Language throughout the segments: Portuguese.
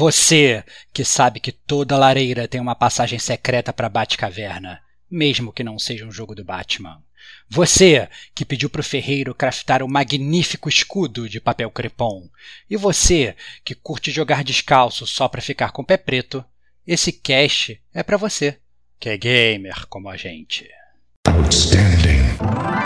Você que sabe que toda lareira tem uma passagem secreta para Batcaverna, mesmo que não seja um jogo do Batman. Você que pediu pro ferreiro craftar um magnífico escudo de papel crepom. E você que curte jogar descalço só para ficar com o pé preto. Esse cast é para você, que é gamer como a gente. Outstanding.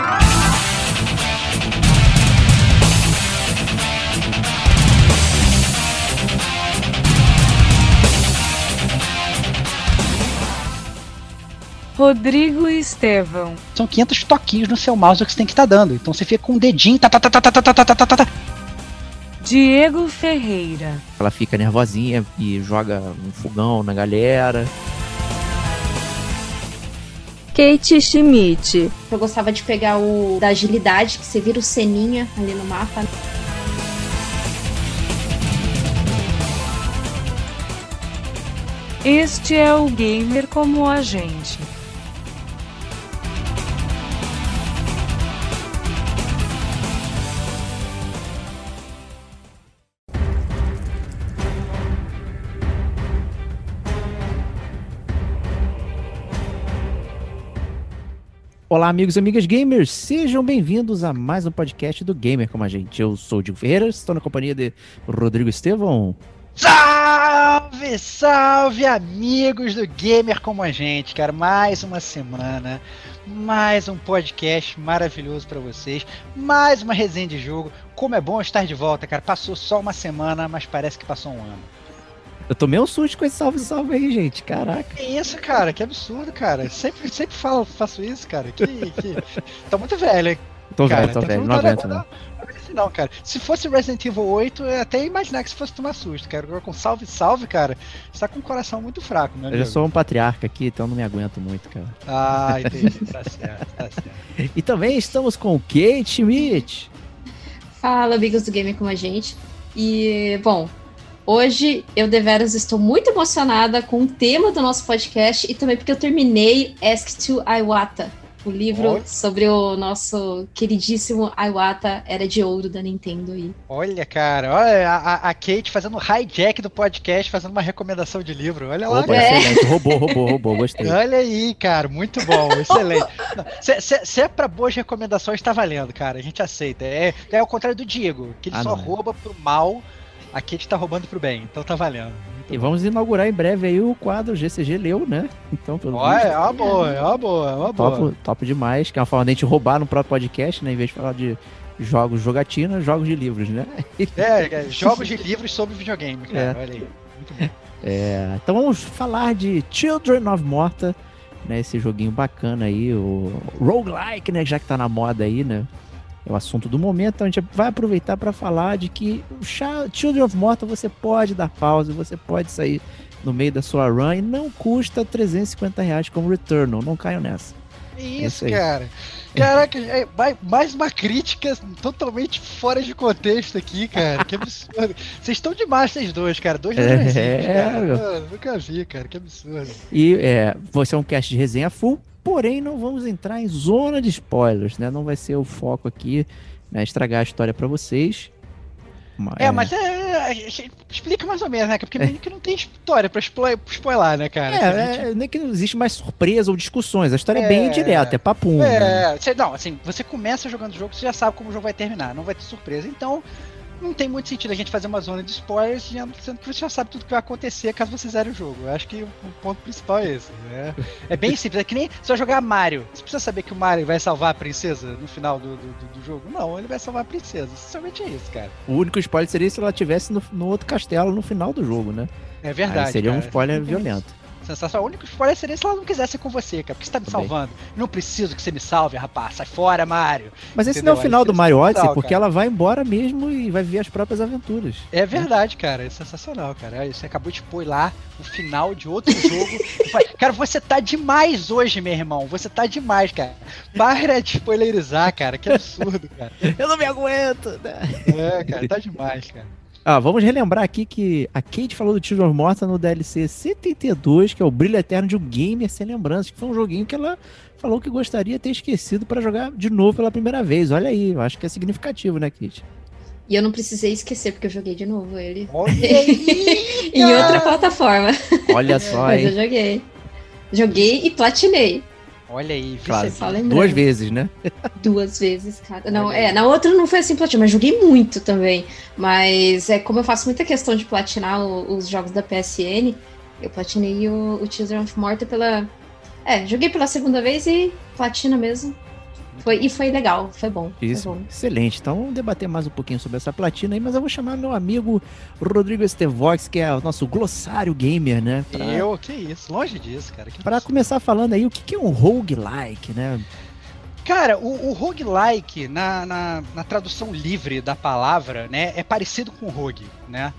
Rodrigo Estevão. São 500 toquinhos no seu mouse que você tem que estar tá dando. Então você fica com um dedinho. Tá, tá, tá, tá, tá, tá, tá, tá, tá. Diego Ferreira. Ela fica nervosinha e joga um fogão na galera. Kate Schmidt. Eu gostava de pegar o da agilidade, que você vira o Seninha ali no mapa. Este é o gamer como a gente. Olá, amigos e amigas gamers, sejam bem-vindos a mais um podcast do Gamer como a gente. Eu sou o Diego Ferreira, estou na companhia de Rodrigo Estevão. Salve, salve, amigos do Gamer como a gente, cara. Mais uma semana, mais um podcast maravilhoso para vocês, mais uma resenha de jogo. Como é bom estar de volta, cara. Passou só uma semana, mas parece que passou um ano. Eu tomei um susto com esse salve, salve aí, gente. Caraca. Que isso, cara? Que absurdo, cara. Sempre, sempre falo, faço isso, cara. Que, que... Tô muito velho, hein? Tô cara, velho, tô velho. Não aguento, não. Não, cara. Se fosse Resident Evil 8, eu até ia imaginar que se fosse tomar susto, cara. Agora com salve, salve, cara, você tá com o coração muito fraco, né? Eu já sou um patriarca aqui, então não me aguento muito, cara. Ah, entendi. tá certo, tá certo. E também estamos com Kate Schmidt. Fala, amigos do Game com a gente. E, bom, Hoje eu deveras estou muito emocionada com o tema do nosso podcast e também porque eu terminei Ask to Iwata, o livro Olha. sobre o nosso queridíssimo Iwata Era de Ouro da Nintendo aí. Olha, cara, olha a, a Kate fazendo hijack do podcast, fazendo uma recomendação de livro. Olha lá. Opa, é. excelente. Roubou, roubou, roubou, gostei. Olha aí, cara, muito bom, excelente. Se, se, se, é pra boas recomendações, tá valendo, cara. A gente aceita. É, é ao contrário do Diego, que ele ah, só não. É. rouba pro mal aqui a gente tá roubando pro bem, então tá valendo. Muito e bom. vamos inaugurar em breve aí o quadro GCG Leu, né? Então, pelo Ó, é uma boa, é uma boa, é uma boa. Top, top demais, que é uma forma de a gente roubar no próprio podcast, né? Em vez de falar de jogos jogatina, jogos de livros, né? É, é jogos de livros sobre videogame, cara, é. olha aí. Muito bom. É, então vamos falar de Children of Morta, né? Esse joguinho bacana aí, o roguelike, né? Já que tá na moda aí, né? É o assunto do momento. Então a gente vai aproveitar para falar de que o Children of Morta você pode dar pausa, você pode sair no meio da sua run e não custa 350 reais como Returnal. Não caiam nessa. Isso, é isso cara. Caraca, é, mais uma crítica totalmente fora de contexto aqui, cara. Que absurdo. Vocês estão demais, vocês dois, cara. Dois é, cara. nunca vi, cara. Que absurdo. E é, você é um cast de resenha full. Porém, não vamos entrar em zona de spoilers, né? Não vai ser o foco aqui, né? Estragar a história para vocês. Mas... É, mas é, é, explica mais ou menos, né? Porque é. que não tem história pra spoiler, né, cara? É, gente... é, nem que não existe mais surpresa ou discussões. A história é, é bem direta, é papum. É, né? não, assim, você começa jogando o jogo, você já sabe como o jogo vai terminar, não vai ter surpresa. Então, não tem muito sentido a gente fazer uma zona de spoilers, sendo que você já sabe tudo que vai acontecer caso você zere o jogo. Eu acho que o ponto principal é esse. Né? É bem simples, é que nem eu jogar Mario. Você precisa saber que o Mario vai salvar a princesa no final do, do, do jogo? Não, ele vai salvar a princesa. Somente é isso, cara. O único spoiler seria se ela estivesse no, no, outro castelo no final do jogo, né? É verdade. Aí seria cara. um spoiler violento. Sensação. O único spoiler seria se ela não quisesse com você, cara. Porque você tá me Também. salvando. Não preciso que você me salve, rapaz. Sai fora, Mario. Mas esse Entendeu? não é o final do Mario Odyssey, porque cara. ela vai embora mesmo e vai ver as próprias aventuras. É verdade, cara. É sensacional, cara. Você acabou de pôr lá o final de outro jogo. cara, você tá demais hoje, meu irmão. Você tá demais, cara. Para de spoilerizar, cara. Que absurdo, cara. Eu não me aguento. Né? É, cara. Tá demais, cara. Ah, vamos relembrar aqui que a Kate falou do Children of Morta no DLC 72, que é o Brilho Eterno de um Gamer Sem Lembranças, que foi um joguinho que ela falou que gostaria de ter esquecido para jogar de novo pela primeira vez. Olha aí, eu acho que é significativo, né, Kate? E eu não precisei esquecer, porque eu joguei de novo ele. Olha aí, em outra plataforma. Olha só, Mas eu hein? joguei. Joguei e platinei. Olha aí, Claro, lembrando. duas vezes, né? Duas vezes cada. Não, Olha aí. é, na outra não foi assim platina, mas joguei muito também. Mas é como eu faço muita questão de platinar o- os jogos da PSN, eu platinei o, o Children of Morta pela. É, joguei pela segunda vez e platina mesmo. Foi, e foi legal, foi bom. Foi Isso, bom. excelente. Então vamos debater mais um pouquinho sobre essa platina aí, mas eu vou chamar meu amigo Rodrigo Estevox, que é o nosso glossário gamer, né? Pra, Eu, que isso, longe disso, cara. isso. começar falando aí, o que, que é um roguelike, né? Cara, o, o roguelike, na, na, na tradução livre da palavra, né, é parecido com rogue, né?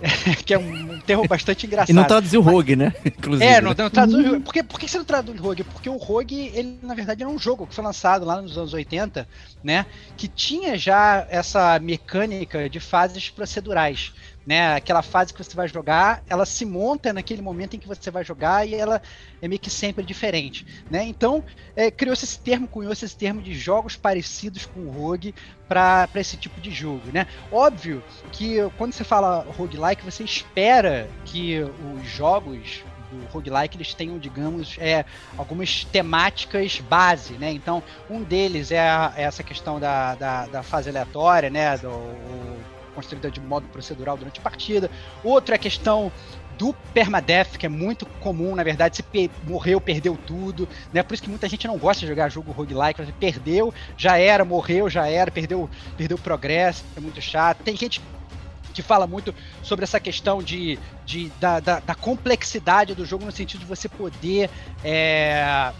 que é um, termo bastante engraçado. E não traduziu rogue, né? Inclusive. É, não, né? não traduz. Por, que, por que você não traduz Rogue? Porque o Rogue, ele na verdade era um jogo que foi lançado lá nos anos 80, né? Que tinha já essa mecânica de fases procedurais. Né, aquela fase que você vai jogar, ela se monta naquele momento em que você vai jogar e ela é meio que sempre diferente. Né? Então, é, criou-se esse termo, cunhou-se esse termo de jogos parecidos com o Rogue para esse tipo de jogo. Né? Óbvio que quando você fala roguelike, você espera que os jogos do roguelike eles tenham, digamos, é, algumas temáticas base, né? Então, um deles é, a- é essa questão da, da, da fase aleatória, né? Do, o- construída de modo procedural durante a partida. Outro é a questão do permadeath, que é muito comum, na verdade, se pe- morreu, perdeu tudo, né? Por isso que muita gente não gosta de jogar jogo roguelike, você perdeu, já era, morreu, já era, perdeu, perdeu progresso, é muito chato. Tem gente que fala muito sobre essa questão de, de da, da, da complexidade do jogo no sentido de você poder é,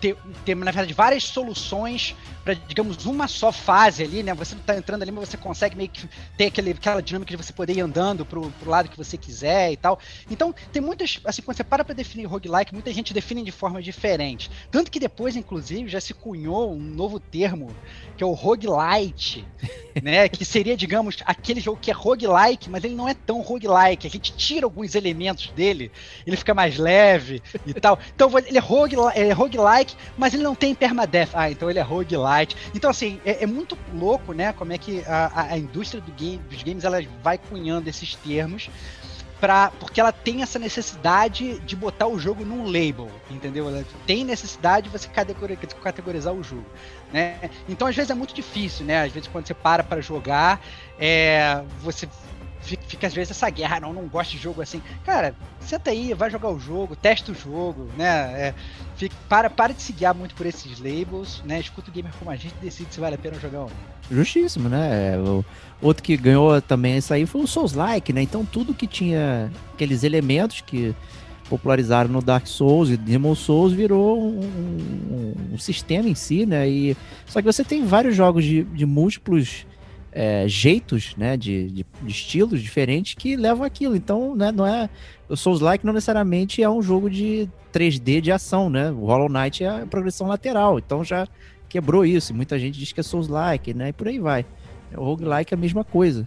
ter, ter, na verdade, várias soluções para, digamos, uma só fase ali, né? Você não tá entrando ali, mas você consegue meio que ter aquele, aquela dinâmica de você poder ir andando pro, pro lado que você quiser e tal. Então, tem muitas, assim, quando você para pra definir roguelike, muita gente define de forma diferente. Tanto que depois, inclusive, já se cunhou um novo termo, que é o roguelite, né? Que seria, digamos, aquele jogo que é roguelike, mas ele não é tão roguelike. A gente tira alguns elementos dele, ele fica mais leve e tal. Então ele é, rogue, é roguelike, mas ele não tem permadeath. Ah, então ele é Então, assim, é, é muito louco, né? Como é que a, a- indústria do game, dos games ela vai cunhando esses termos. Pra, porque ela tem essa necessidade de botar o jogo num label, entendeu? Ela tem necessidade de você categori- categorizar o jogo, né? Então às vezes é muito difícil, né? Às vezes quando você para para jogar, é, você fica, às vezes essa guerra, não, não gosto de jogo assim. Cara, senta aí, vai jogar o jogo, testa o jogo, né? É, fica, para, para de se guiar muito por esses labels, né? Escuta o gamer como a gente decide se vale a pena jogar ou não. Justíssimo, né? É, O outro que ganhou também isso aí foi o Souls-like, né? Então tudo que tinha aqueles elementos que popularizaram no Dark Souls e Demon Souls virou um, um- um sistema em si, né? E, só que você tem vários jogos de, de múltiplos é, jeitos, né? De, de, de estilos diferentes que levam aquilo. Então, né, não é. O Souls-like não necessariamente é um jogo de 3D de ação, né? O Hollow Knight é progressão lateral. Então já quebrou isso. Muita gente diz que é Souls-like, né? E por aí vai. O roguelike é a mesma coisa.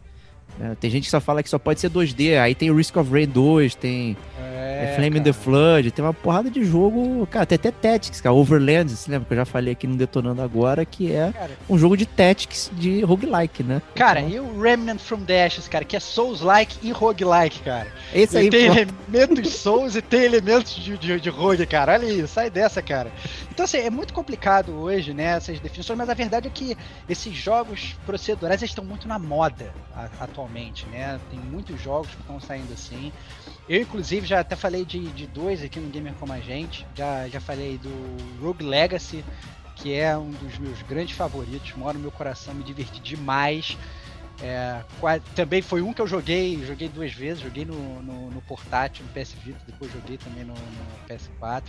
Né? Tem gente que só fala que só pode ser 2D. Aí tem o Risk of Rain 2, tem é, Flame in the Flood, tem uma porrada de jogo. Cara, tem até Tactics, cara. Overland, você lembra que eu já falei aqui no Detonando Agora, que é Cara, um jogo de Tactics de roguelike, né? Cara, Então, e o Remnant from the Ashes, cara, que é Souls-like e roguelike, cara. esse aí, Ele tem pô, elementos Souls e tem elementos de, de, de rogue, cara. Olha isso, sai dessa, cara. Então, assim, é muito complicado hoje, né, essas definições, mas a verdade é que esses jogos procedurais estão muito na moda a- atualmente, né? Tem muitos jogos que estão saindo assim. Eu, inclusive, já até falei de, de dois aqui no Gamer Como a Gente. Já, já falei do Rogue Legacy, que é um dos meus grandes favoritos, mora no meu coração, me diverti demais. É, também foi um que eu joguei, joguei duas vezes, joguei no, no, no portátil, no PS Vita, depois joguei também no, no PS4.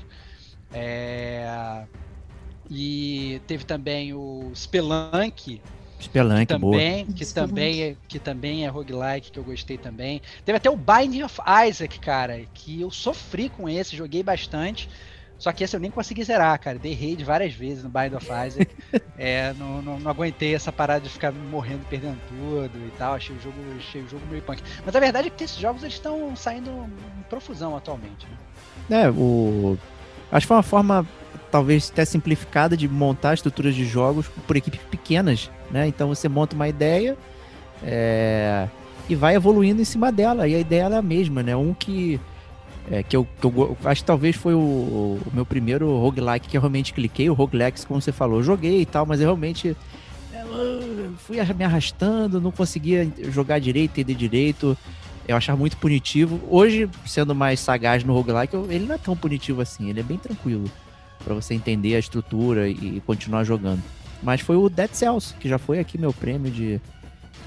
É, e teve também o Spelunk, Spelunk, boa. também, que Isso, também, é, que também é roguelike, que eu gostei também. Teve até o Binding of Isaac, cara, que eu sofri com esse, joguei bastante. Só que esse eu nem consegui zerar, cara. Dei raid várias vezes no Bind of Isaac. é, não, não, não aguentei essa parada de ficar morrendo, perdendo tudo e tal. Achei o jogo, achei o jogo meio punk. Mas a verdade é que esses jogos eles estão saindo em profusão atualmente. Né? É, o. Acho que foi uma forma, talvez até simplificada, de montar estruturas de jogos por equipes pequenas, né? Então você monta uma ideia, É, e vai evoluindo em cima dela. E a ideia é a mesma, né? Um que. É, que, eu, que eu acho que talvez foi o, o, meu primeiro roguelike que eu realmente cliquei, o roguelike, como você falou, eu joguei e tal, mas eu realmente eu fui me arrastando, não conseguia jogar direito, entender direito. Eu achava muito punitivo. Hoje, sendo mais sagaz no roguelike, eu, ele não é tão punitivo assim, ele é bem tranquilo para você entender a estrutura e, continuar jogando. Mas foi o Dead Cells, que já foi aqui meu prêmio de,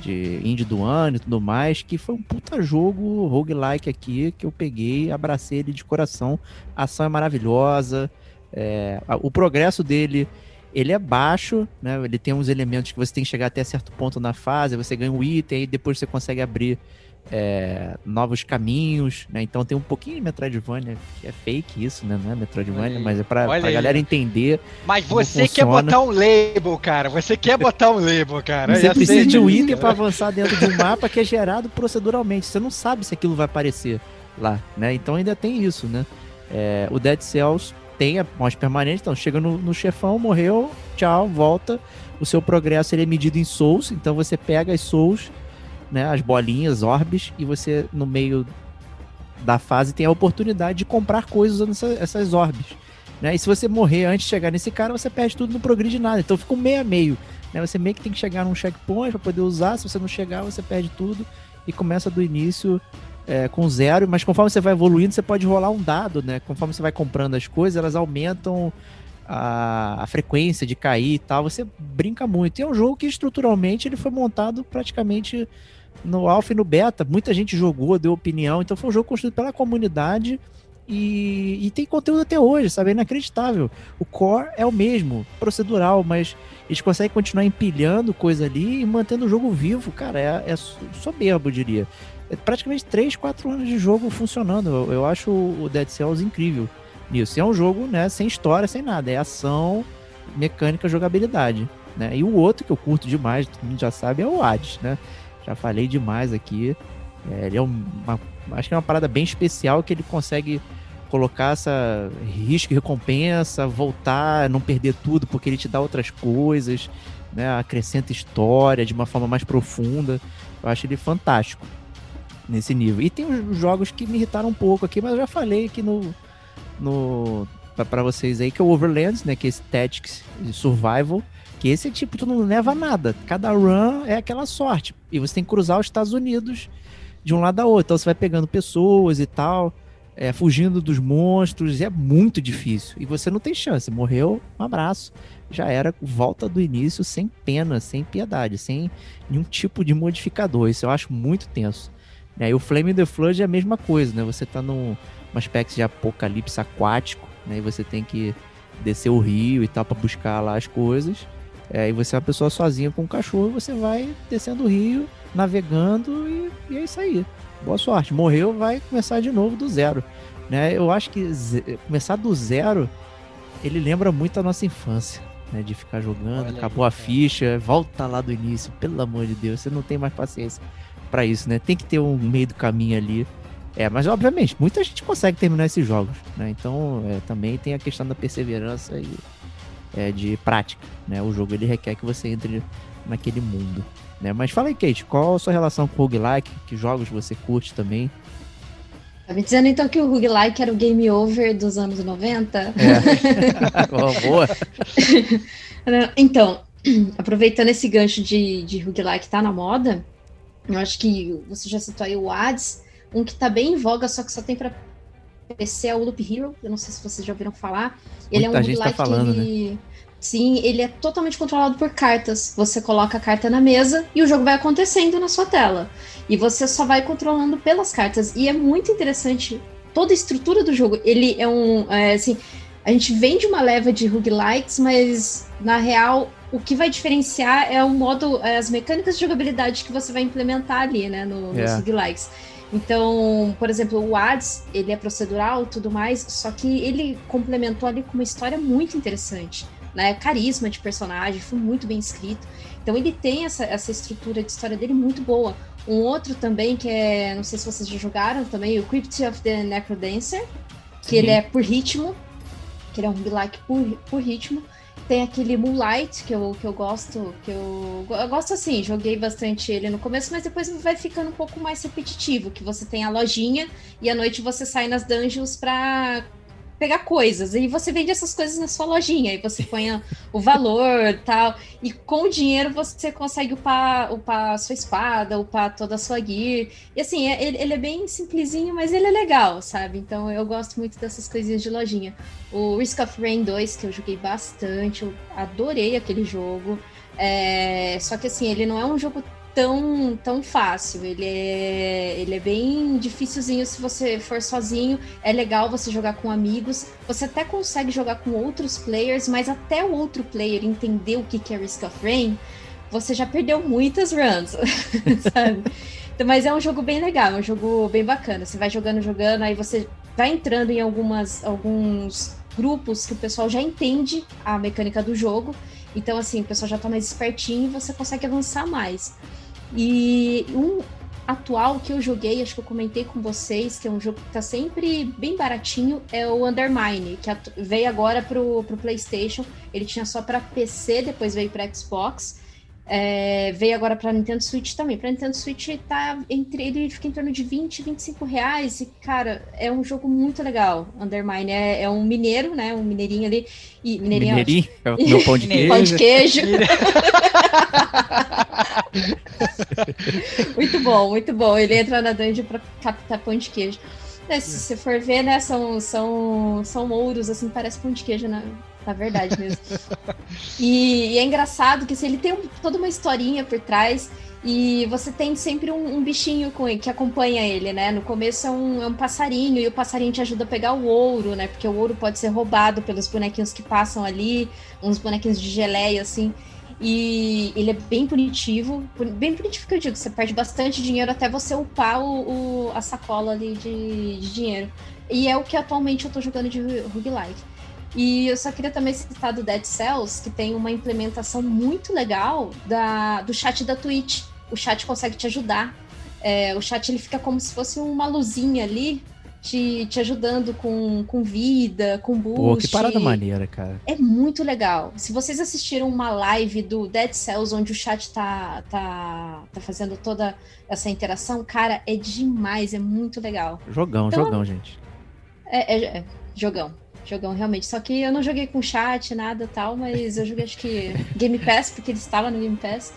de indie do ano e tudo mais, que foi um puta jogo roguelike aqui, que eu peguei, abracei ele de coração. A ação é maravilhosa, é, o progresso dele ele é baixo, né? Ele tem uns elementos que você tem que chegar até certo ponto na fase, você ganha um item, e depois você consegue abrir é, novos caminhos, né? Então tem um pouquinho de Metroidvania, que é fake isso, né? Não é Metroidvania, mas é pra, pra galera entender. Mas você quer botar um label, cara. Você quer botar um label, cara. Você precisa de um item para avançar dentro de um mapa que é gerado proceduralmente. Você não sabe se aquilo vai aparecer lá, né? Então ainda tem isso, né? É, o Dead Cells tem a morte permanente, então chega no, no chefão, morreu, tchau, volta. O seu progresso ele é medido em souls, então você pega as souls né, as bolinhas, orbes, e você, no meio da fase, tem a oportunidade de comprar coisas usando essa, essas orbes. Né? E se você morrer antes de chegar nesse cara, você perde tudo, não progride nada. Então fica um meio a meio. Né? Você meio que tem que chegar num checkpoint para poder usar. Se você não chegar, você perde tudo e começa do início é, com zero. Mas conforme você vai evoluindo, você pode rolar um dado, né? Conforme você vai comprando as coisas, elas aumentam a, a, frequência de cair e tal, você brinca muito. E é um jogo que estruturalmente ele foi montado praticamente no alpha e no beta. Muita gente jogou, deu opinião, então foi um jogo construído pela comunidade e, e tem conteúdo até hoje, sabe? É inacreditável. O core é o mesmo, procedural, mas eles conseguem continuar empilhando coisa ali e mantendo o jogo vivo, cara, é, é soberbo, eu diria. É praticamente 3, 4 anos de jogo funcionando. Eu, eu acho o Dead Cells incrível nisso. E é um jogo, né, sem história, sem nada. É ação, mecânica, jogabilidade. Né? E o outro que eu curto demais, todo mundo já sabe, é o Hades, né? Já falei demais aqui. É, ele é uma, acho que é uma parada bem especial que ele consegue colocar essa risco e recompensa, voltar, não perder tudo, porque ele te dá outras coisas, né? Acrescenta história de uma forma mais profunda. Eu acho ele fantástico nesse nível. E tem os jogos que me irritaram um pouco aqui, mas eu já falei aqui no, no para vocês aí, que é o Overlands, né? Que é esse Tactics Survival. Que esse tipo, tu não leva nada. Cada run é aquela sorte. E você tem que cruzar os Estados Unidos de um lado a outro. Então você vai pegando pessoas e tal, é, fugindo dos monstros. é muito difícil. E você não tem chance. Morreu, um abraço. Já era volta do início sem pena, sem piedade, sem nenhum tipo de modificador. Isso eu acho muito tenso. Né? E o Flame the Flood é a mesma coisa, né? Você tá num uma espécie de apocalipse aquático, né? E você tem que descer o rio e tal para buscar lá as coisas. É, e você é uma pessoa sozinha com um cachorro, você vai descendo o rio, navegando e, e, é isso aí. Boa sorte. Morreu, vai começar de novo do zero. Né? Eu acho que começar do zero, ele lembra muito a nossa infância. Né, de ficar jogando, Olha acabou aí, a ficha, volta lá do início, pelo amor de Deus, você não tem mais paciência para isso, né? Tem que ter um meio do caminho ali é, mas obviamente, muita gente consegue terminar esses jogos, né? Então, é, também tem a questão da perseverança e é, de prática, né? O jogo ele requer que você entre naquele mundo, né? Mas fala aí, Kate, qual a sua relação com o roguelike? Que jogos você curte também? Tá me dizendo então que o roguelike era o game over dos anos 90? É. oh, boa. então, aproveitando esse gancho de, de roguelike tá na moda, eu acho que você já citou aí o Hades, um que tá bem em voga, só que só tem pra PC é o Loop Hero. Eu não sei se vocês já ouviram falar. Ele Muita é um gente tá falando, que ele... Né? Sim, ele é totalmente controlado por cartas. Você coloca a carta na mesa e o jogo vai acontecendo na sua tela. E você só vai controlando pelas cartas. E é muito interessante toda a estrutura do jogo. Ele é um. É, assim, a gente vende uma leva de roguelikes, mas na real o que vai diferenciar é o modo, é as mecânicas de jogabilidade que você vai implementar ali, né, no, yeah. nos é. roguelikes. Então, por exemplo, o Hades, ele é procedural e tudo mais, só que ele complementou ali com uma história muito interessante, né? Carisma de personagem, foi muito bem escrito. Então ele tem essa, essa estrutura de história dele muito boa. Um outro também que é, não sei se vocês já jogaram também, o Crypt of the Necrodancer, que Sim. ele é por ritmo, que ele é um roguelike por, por ritmo. Tem aquele Moonlight, que eu, que eu gosto, que eu, eu gosto assim, joguei bastante ele no começo, mas depois vai ficando um pouco mais repetitivo, que você tem a lojinha e à noite você sai nas dungeons pra pegar coisas. E você vende essas coisas na sua lojinha. E você põe o valor tal. E com o dinheiro você consegue upar, upar a sua espada, upar toda a sua gear. E assim, é, ele, ele, é bem simplesinho, mas ele é legal, sabe? Então eu gosto muito dessas coisinhas de lojinha. O Risk of Rain 2, que eu joguei bastante, eu adorei aquele jogo. É... Só que assim, ele não é um jogo tão, tão fácil. Ele é, ele é bem dificilzinho se você for sozinho. É legal você jogar com amigos. Você até consegue jogar com outros players, mas até o outro player entender o que é Risk of Rain, você já perdeu muitas runs, sabe? Então, mas é um jogo bem legal, é um jogo bem bacana. Você vai jogando, jogando, aí você vai entrando em algumas, alguns grupos que o pessoal já entende a mecânica do jogo. Então, assim, o pessoal já tá mais espertinho e você consegue avançar mais. E um atual que eu joguei, acho que eu comentei com vocês, que é um jogo que tá sempre bem baratinho, é o Undermine, que veio agora pro, pro PlayStation. Ele tinha só para PC, depois veio para Xbox. É, veio agora para Nintendo Switch também. Para Nintendo Switch tá entre ele fica em torno de 20, 25 reais. E, cara, é um jogo muito legal. Undermine é, é um mineiro, né? Um mineirinho ali. E, mineirinho, mineirinho? É o meu pão de queijo. pão de queijo. muito bom, muito bom. Ele entra na dungeon para captar pão de queijo. É, se você for ver, né, são, são, são ouros, assim, parece pão de queijo, né? Na verdade mesmo. e, e, é engraçado que assim, ele tem um, toda uma historinha por trás. E você tem sempre um, um, bichinho ele, que acompanha ele, né? No começo é um, é um, passarinho, e o passarinho te ajuda a pegar o ouro, né? Porque o ouro pode ser roubado pelos bonequinhos que passam ali, uns bonequinhos de geleia, assim. E ele é bem punitivo. Bem punitivo que eu digo, você perde bastante dinheiro até você upar o, o a sacola ali de, de, dinheiro. E é o que atualmente eu tô jogando de roguelike. E eu só queria também citar do Dead Cells, que tem uma implementação muito legal da, do chat da Twitch. O chat consegue te ajudar. É, o chat ele fica como se fosse uma luzinha ali, te, te ajudando com, com vida, com boost. Pô, que parada maneira, cara. É muito legal. Se vocês assistiram uma live do Dead Cells, onde o chat tá, tá, tá fazendo toda essa interação, cara, é demais, é muito legal. Jogão, então, jogão, gente. É, é, é jogão jogão realmente. Só que eu não joguei com chat, nada tal, mas eu joguei acho que Game Pass, porque ele estava no Game Pass.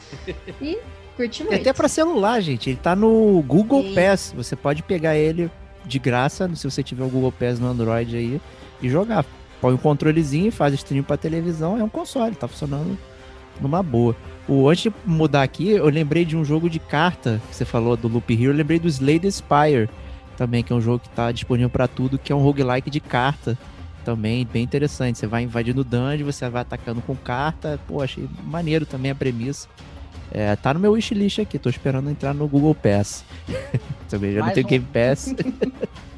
E curti muito. E até para celular, gente. Ele tá no Google Sim. Pass. Você pode pegar ele de graça, se você tiver o Google Pass no Android aí, e jogar. Põe um controlezinho, faz stream pra televisão, é um console, tá funcionando numa boa. O, antes de mudar aqui, eu lembrei de um jogo de carta que você falou do Loop Hero, eu lembrei do Slade Spire também, que é um jogo que tá disponível para tudo, que é um roguelike de carta também, bem interessante. Você vai invadindo dungeon, você vai atacando com carta. Pô, achei maneiro também a premissa. É, tá no meu wishlist aqui, tô esperando entrar no Google Pass. também já Mais não tenho um... Game Pass.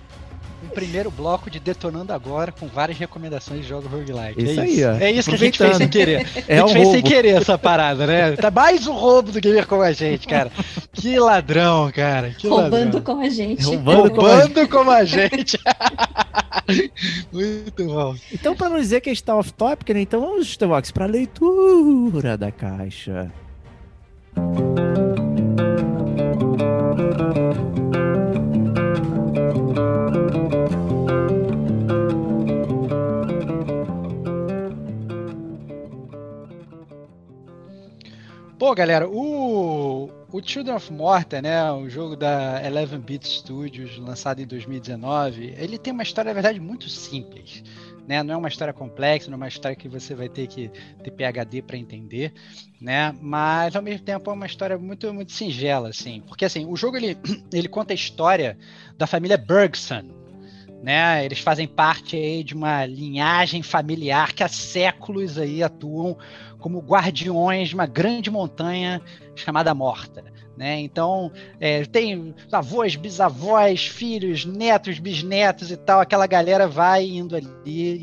primeiro bloco de Detonando Agora com várias recomendações de jogos roguelike. Isso é aí, ó. É isso que a gente fez sem querer. É a gente um fez roubo. sem querer essa parada, né? Tá mais um roubo do Gamer com a gente, cara. Que ladrão, cara. Que Roubando ladrão. com a gente. Roubando, Roubando com a gente. Muito bom. Então, para não dizer que a gente tá off-topic, né? Então vamos, Stevox, pra leitura da caixa. Pô, galera, o, o Children of Morta, né, o jogo da 11-Bit Studios, lançado em 2019, ele tem uma história, na verdade, muito simples. Né? Não é uma história complexa, não é uma história que você vai ter que ter PhD para entender, né? Mas ao mesmo tempo é uma história muito muito singela, assim, porque assim o jogo ele, ele conta a história da família Bergson, né? Eles fazem parte aí de uma linhagem familiar que há séculos aí atuam como guardiões de uma grande montanha chamada Morta. Né? Então, é, tem avós, bisavós, filhos, netos, bisnetos e tal. Aquela galera vai indo ali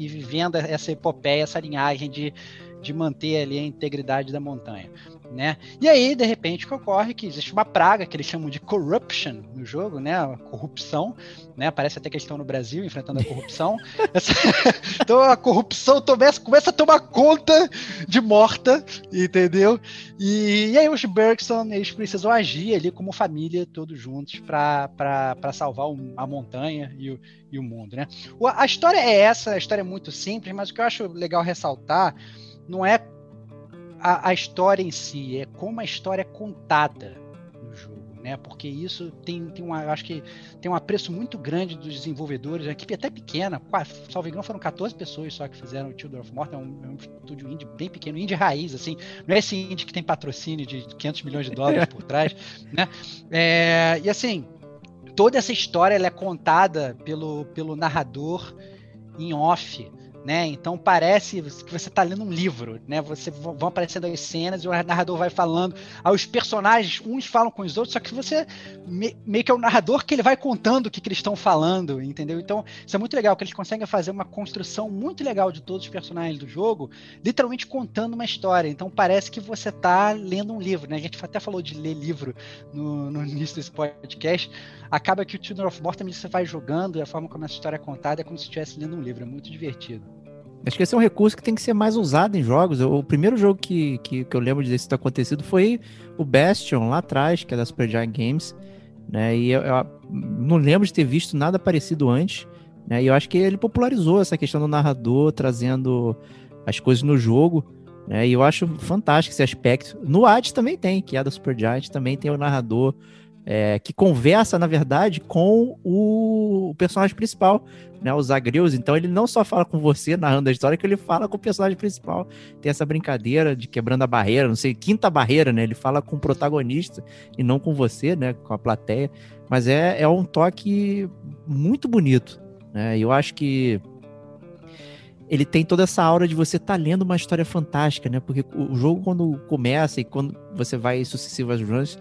e vivendo essa epopeia, essa linhagem de, de manter ali a integridade da montanha. Né? E aí, de repente, o que ocorre é que existe uma praga que eles chamam de corruption no jogo, né? A corrupção, né? Parece até que eles estão no Brasil enfrentando a corrupção. Essa... então a corrupção começa, começa a tomar conta de morta, entendeu? E, e aí os Bergson, eles precisam agir ali como família, todos juntos, para salvar a montanha e o, e o mundo, né? A história é essa, a história é muito simples, mas o que eu acho legal ressaltar não é a, a história em si, é como a história é contada no jogo. Né, porque isso tem, tem uma, acho que tem um apreço muito grande dos desenvolvedores, a equipe até pequena, salvo engano, foram 14 pessoas só que fizeram o Children of Morta, é um, é um estúdio indie bem pequeno, indie raiz, assim, não é esse indie que tem patrocínio de 500 milhões de dólares por trás, né, é, e assim, toda essa história ela é contada pelo, pelo narrador em off, né? Então parece que você está lendo um livro, né? Você vão aparecendo as cenas e o narrador vai falando, aí os personagens uns falam com os outros, só que você meio que é o narrador que ele vai contando o que, que eles estão falando, entendeu? Então isso é muito legal que eles conseguem fazer uma construção muito legal de todos os personagens do jogo, literalmente contando uma história. Então parece que você está lendo um livro, né? A gente até falou de ler livro no, no início desse podcast. Acaba que o Children of Morta você vai jogando e a forma como essa história é contada é como se estivesse lendo um livro, é muito divertido. Acho que esse é um recurso que tem que ser mais usado em jogos. O primeiro jogo que, que, que eu lembro de ter acontecido foi o Bastion, lá atrás, que é da Supergiant Games. Né? E eu, eu, não lembro de ter visto nada parecido antes. Né? E eu acho que ele popularizou essa questão do narrador, trazendo as coisas no jogo. Né? E eu acho fantástico esse aspecto. No Hades também tem, que é da Supergiant, também tem o narrador é, que conversa, na verdade, com o, personagem principal, né, o Zagreus. Então ele não só fala com você narrando a história, que ele fala com o personagem principal. Tem essa brincadeira de quebrando a barreira, não sei, quinta barreira, né? Ele fala com o protagonista e não com você, né? Com a plateia. Mas é, é um toque muito bonito, né? Eu acho que ele tem toda essa aura de você estar tá lendo uma história fantástica, né? Porque o jogo, quando começa e quando você vai sucessivas runs,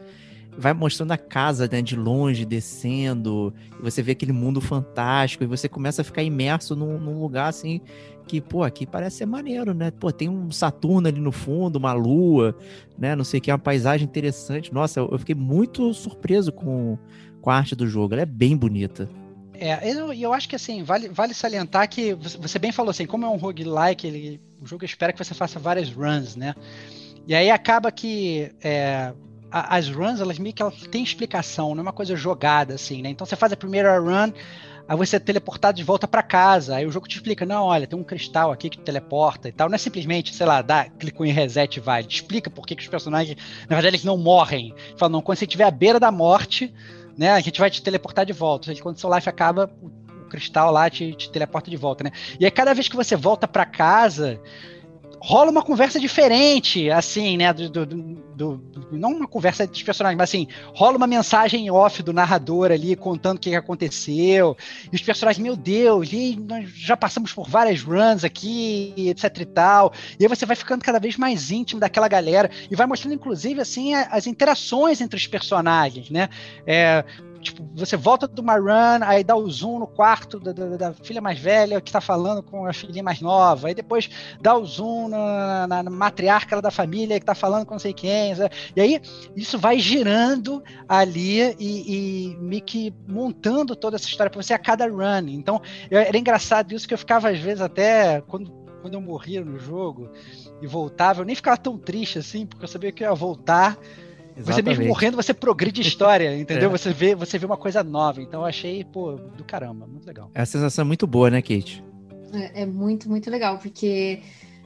vai mostrando a casa né, de longe, descendo, você vê aquele mundo fantástico, e você começa a ficar imerso num, num, lugar assim que, pô, aqui parece ser maneiro, né? Pô, tem um Saturno ali no fundo, uma lua, né? Não sei o que, uma paisagem interessante. Nossa, eu, eu fiquei muito surpreso com, com a arte do jogo, ela é bem bonita. É, eu, eu acho que assim, vale, vale salientar que você bem falou assim, como é um roguelike, ele, o jogo espera que você faça várias runs, né? E aí acaba que é, as runs, elas meio que elas têm explicação, não é uma coisa jogada assim, né? Então você faz a primeira run, aí você é teleportado de volta para casa, aí o jogo te explica, não, olha, tem um cristal aqui que te teleporta e tal, não é simplesmente, sei lá, dá, clicou em reset e vai, ele explica por que, que os personagens, na verdade, eles não morrem. Fala, não, quando você estiver à beira da morte, né, a gente vai te teleportar de volta. Quando seu life acaba, o, o cristal lá te, te teleporta de volta, né? E aí cada vez que você volta para casa, rola uma conversa diferente, assim, né? Do, do, do, não uma conversa dos personagens, mas assim, rola uma mensagem off do narrador ali contando o que aconteceu. E os personagens, meu Deus, e nós já passamos por várias runs aqui, etc e tal. E aí você vai ficando cada vez mais íntimo daquela galera e vai mostrando, inclusive, assim, as interações entre os personagens, né? É, tipo, você volta de uma run, aí dá o zoom no quarto da, da, da, filha mais velha que tá falando com a filhinha mais nova, aí depois dá o zoom na, na, na matriarca da família que tá falando com não sei quem, e aí isso vai girando ali e, e meio que montando toda essa história pra você a cada run. Então, era engraçado isso que eu ficava às vezes até quando, quando eu morria no jogo e voltava, eu nem ficava tão triste assim, porque eu sabia que eu ia voltar Exatamente. Você mesmo morrendo, você progride história, entendeu? é. Você vê, você vê uma coisa nova. Então eu achei, pô, do caramba, muito legal. É uma sensação muito boa, né, Kate? É, é muito, muito legal, porque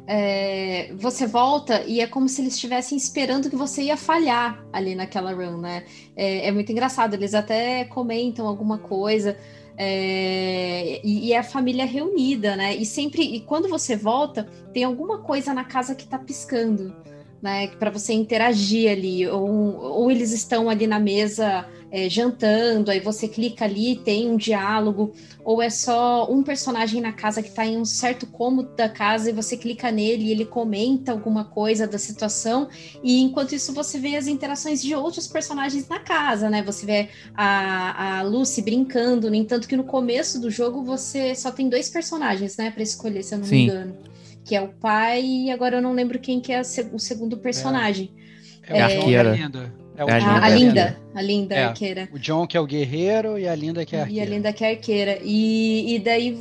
é, você volta e é como se eles estivessem esperando que você ia falhar ali naquela run, né? É, é muito engraçado, eles até comentam alguma coisa. É, e, e, é a família reunida, né? E sempre, e quando você volta, tem alguma coisa na casa que tá piscando né, para você interagir ali, ou, ou eles estão ali na mesa é, jantando, aí você clica ali, tem um diálogo, ou é só um personagem na casa que está em um certo cômodo da casa e você clica nele e ele comenta alguma coisa da situação, e enquanto isso você vê as interações de outros personagens na casa, né? Você vê a, a Lucy brincando, no entanto que no começo do jogo você só tem dois personagens, né, para escolher, se eu não Sim. me engano que é o pai, e agora eu não lembro quem que é o segundo personagem. É, É o a John e a arqueira. Linda. É o É a John A, a Linda. linda, a linda É. arqueira. O John que é o guerreiro e a Linda que é a E a arqueira. Linda que é arqueira. E, e daí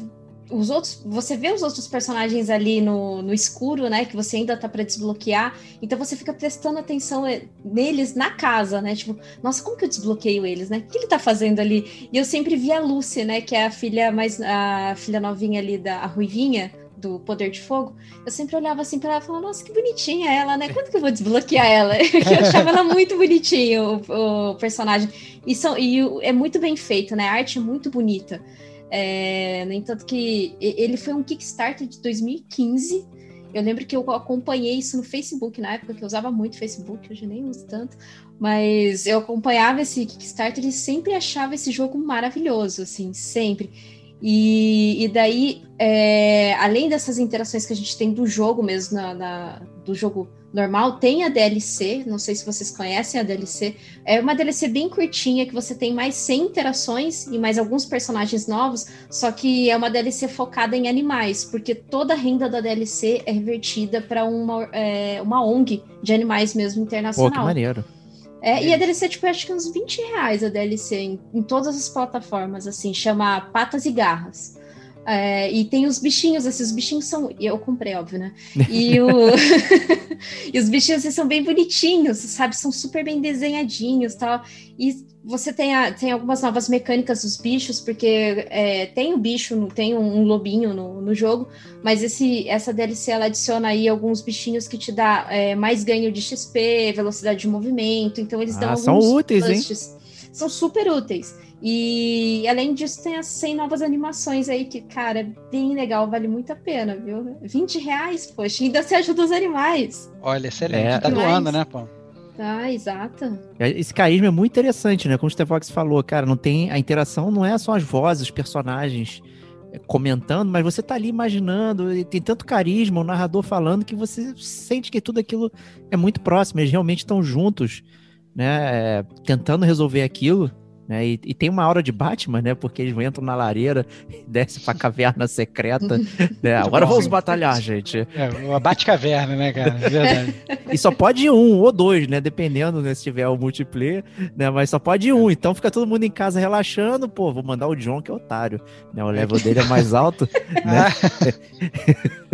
os outros, você vê os outros personagens ali no, no escuro, né? Que você ainda tá pra desbloquear. Então você fica prestando atenção eh, neles na casa, né? Tipo, nossa, como que eu desbloqueio eles, né? O que ele tá fazendo ali? E eu sempre vi a Lucy, né? Que é a filha mais a filha novinha ali da a Ruivinha do Poder de Fogo. Eu sempre olhava assim pra ela e falava, nossa, que bonitinha ela, né? Quando que eu vou desbloquear ela? eu achava ela muito bonitinho, o, o personagem. E, são, e é muito bem feito, né? A arte é muito bonita. É, no entanto que ele foi um Kickstarter de 2015. Eu lembro que eu acompanhei isso no Facebook na época, que eu usava muito Facebook, hoje nem uso tanto. Mas eu acompanhava esse Kickstarter e sempre achava esse jogo maravilhoso, assim, sempre. E, e daí, é, além dessas interações que a gente tem do jogo mesmo, na, na- do jogo normal, tem a DLC. Não sei se vocês conhecem a DLC. É uma DLC bem curtinha, que você tem mais 100 interações e mais alguns personagens novos, só que é uma DLC focada em animais, porque toda a renda da DLC é revertida para uma, é, uma ONG de animais mesmo Pô, que internacional. maneiro. É, e a DLC, tipo, acho que uns 20 reais a DLC em, em todas as plataformas, assim, chama Patas e Garras. É, e tem os bichinhos, esses bichinhos são. Eu comprei, óbvio, né? E, o... e os bichinhos assim, são bem bonitinhos, sabe? São super bem desenhadinhos tal. E você tem, a- tem algumas novas mecânicas dos bichos, porque é, tem o bicho, no- tem um, um lobinho no, no jogo, mas esse, essa DLC ela adiciona aí alguns bichinhos que te dá é, mais ganho de XP, velocidade de movimento, então eles dão Ah, alguns são úteis, hein? São super úteis. E além disso, tem as 100 novas animações aí, que, cara, é bem legal, vale muito a pena, viu? 20 reais, poxa, ainda se ajuda os animais. Olha, excelente. É. tá doando, né, pô? Tá, exato. Esse carisma é muito interessante, né? Como o Stevox falou, cara, não tem a interação, não é só as vozes, os personagens é, comentando, mas você tá ali imaginando, e tem tanto carisma, o narrador falando que você sente que tudo aquilo é muito próximo, eles realmente estão juntos, né? é, tentando resolver aquilo. Né, e, e tem uma aura de Batman, né? Porque eles entram na lareira, descem pra caverna secreta. né, agora bom. vamos batalhar, gente. É, uma bate-caverna, né, cara? É verdade. E só pode ir um ou dois, né? Dependendo né, se tiver o multiplayer, né? Mas só pode ir um. Então fica todo mundo em casa relaxando. Pô, vou mandar o John, que é otário. Né? O level dele é mais alto. Né?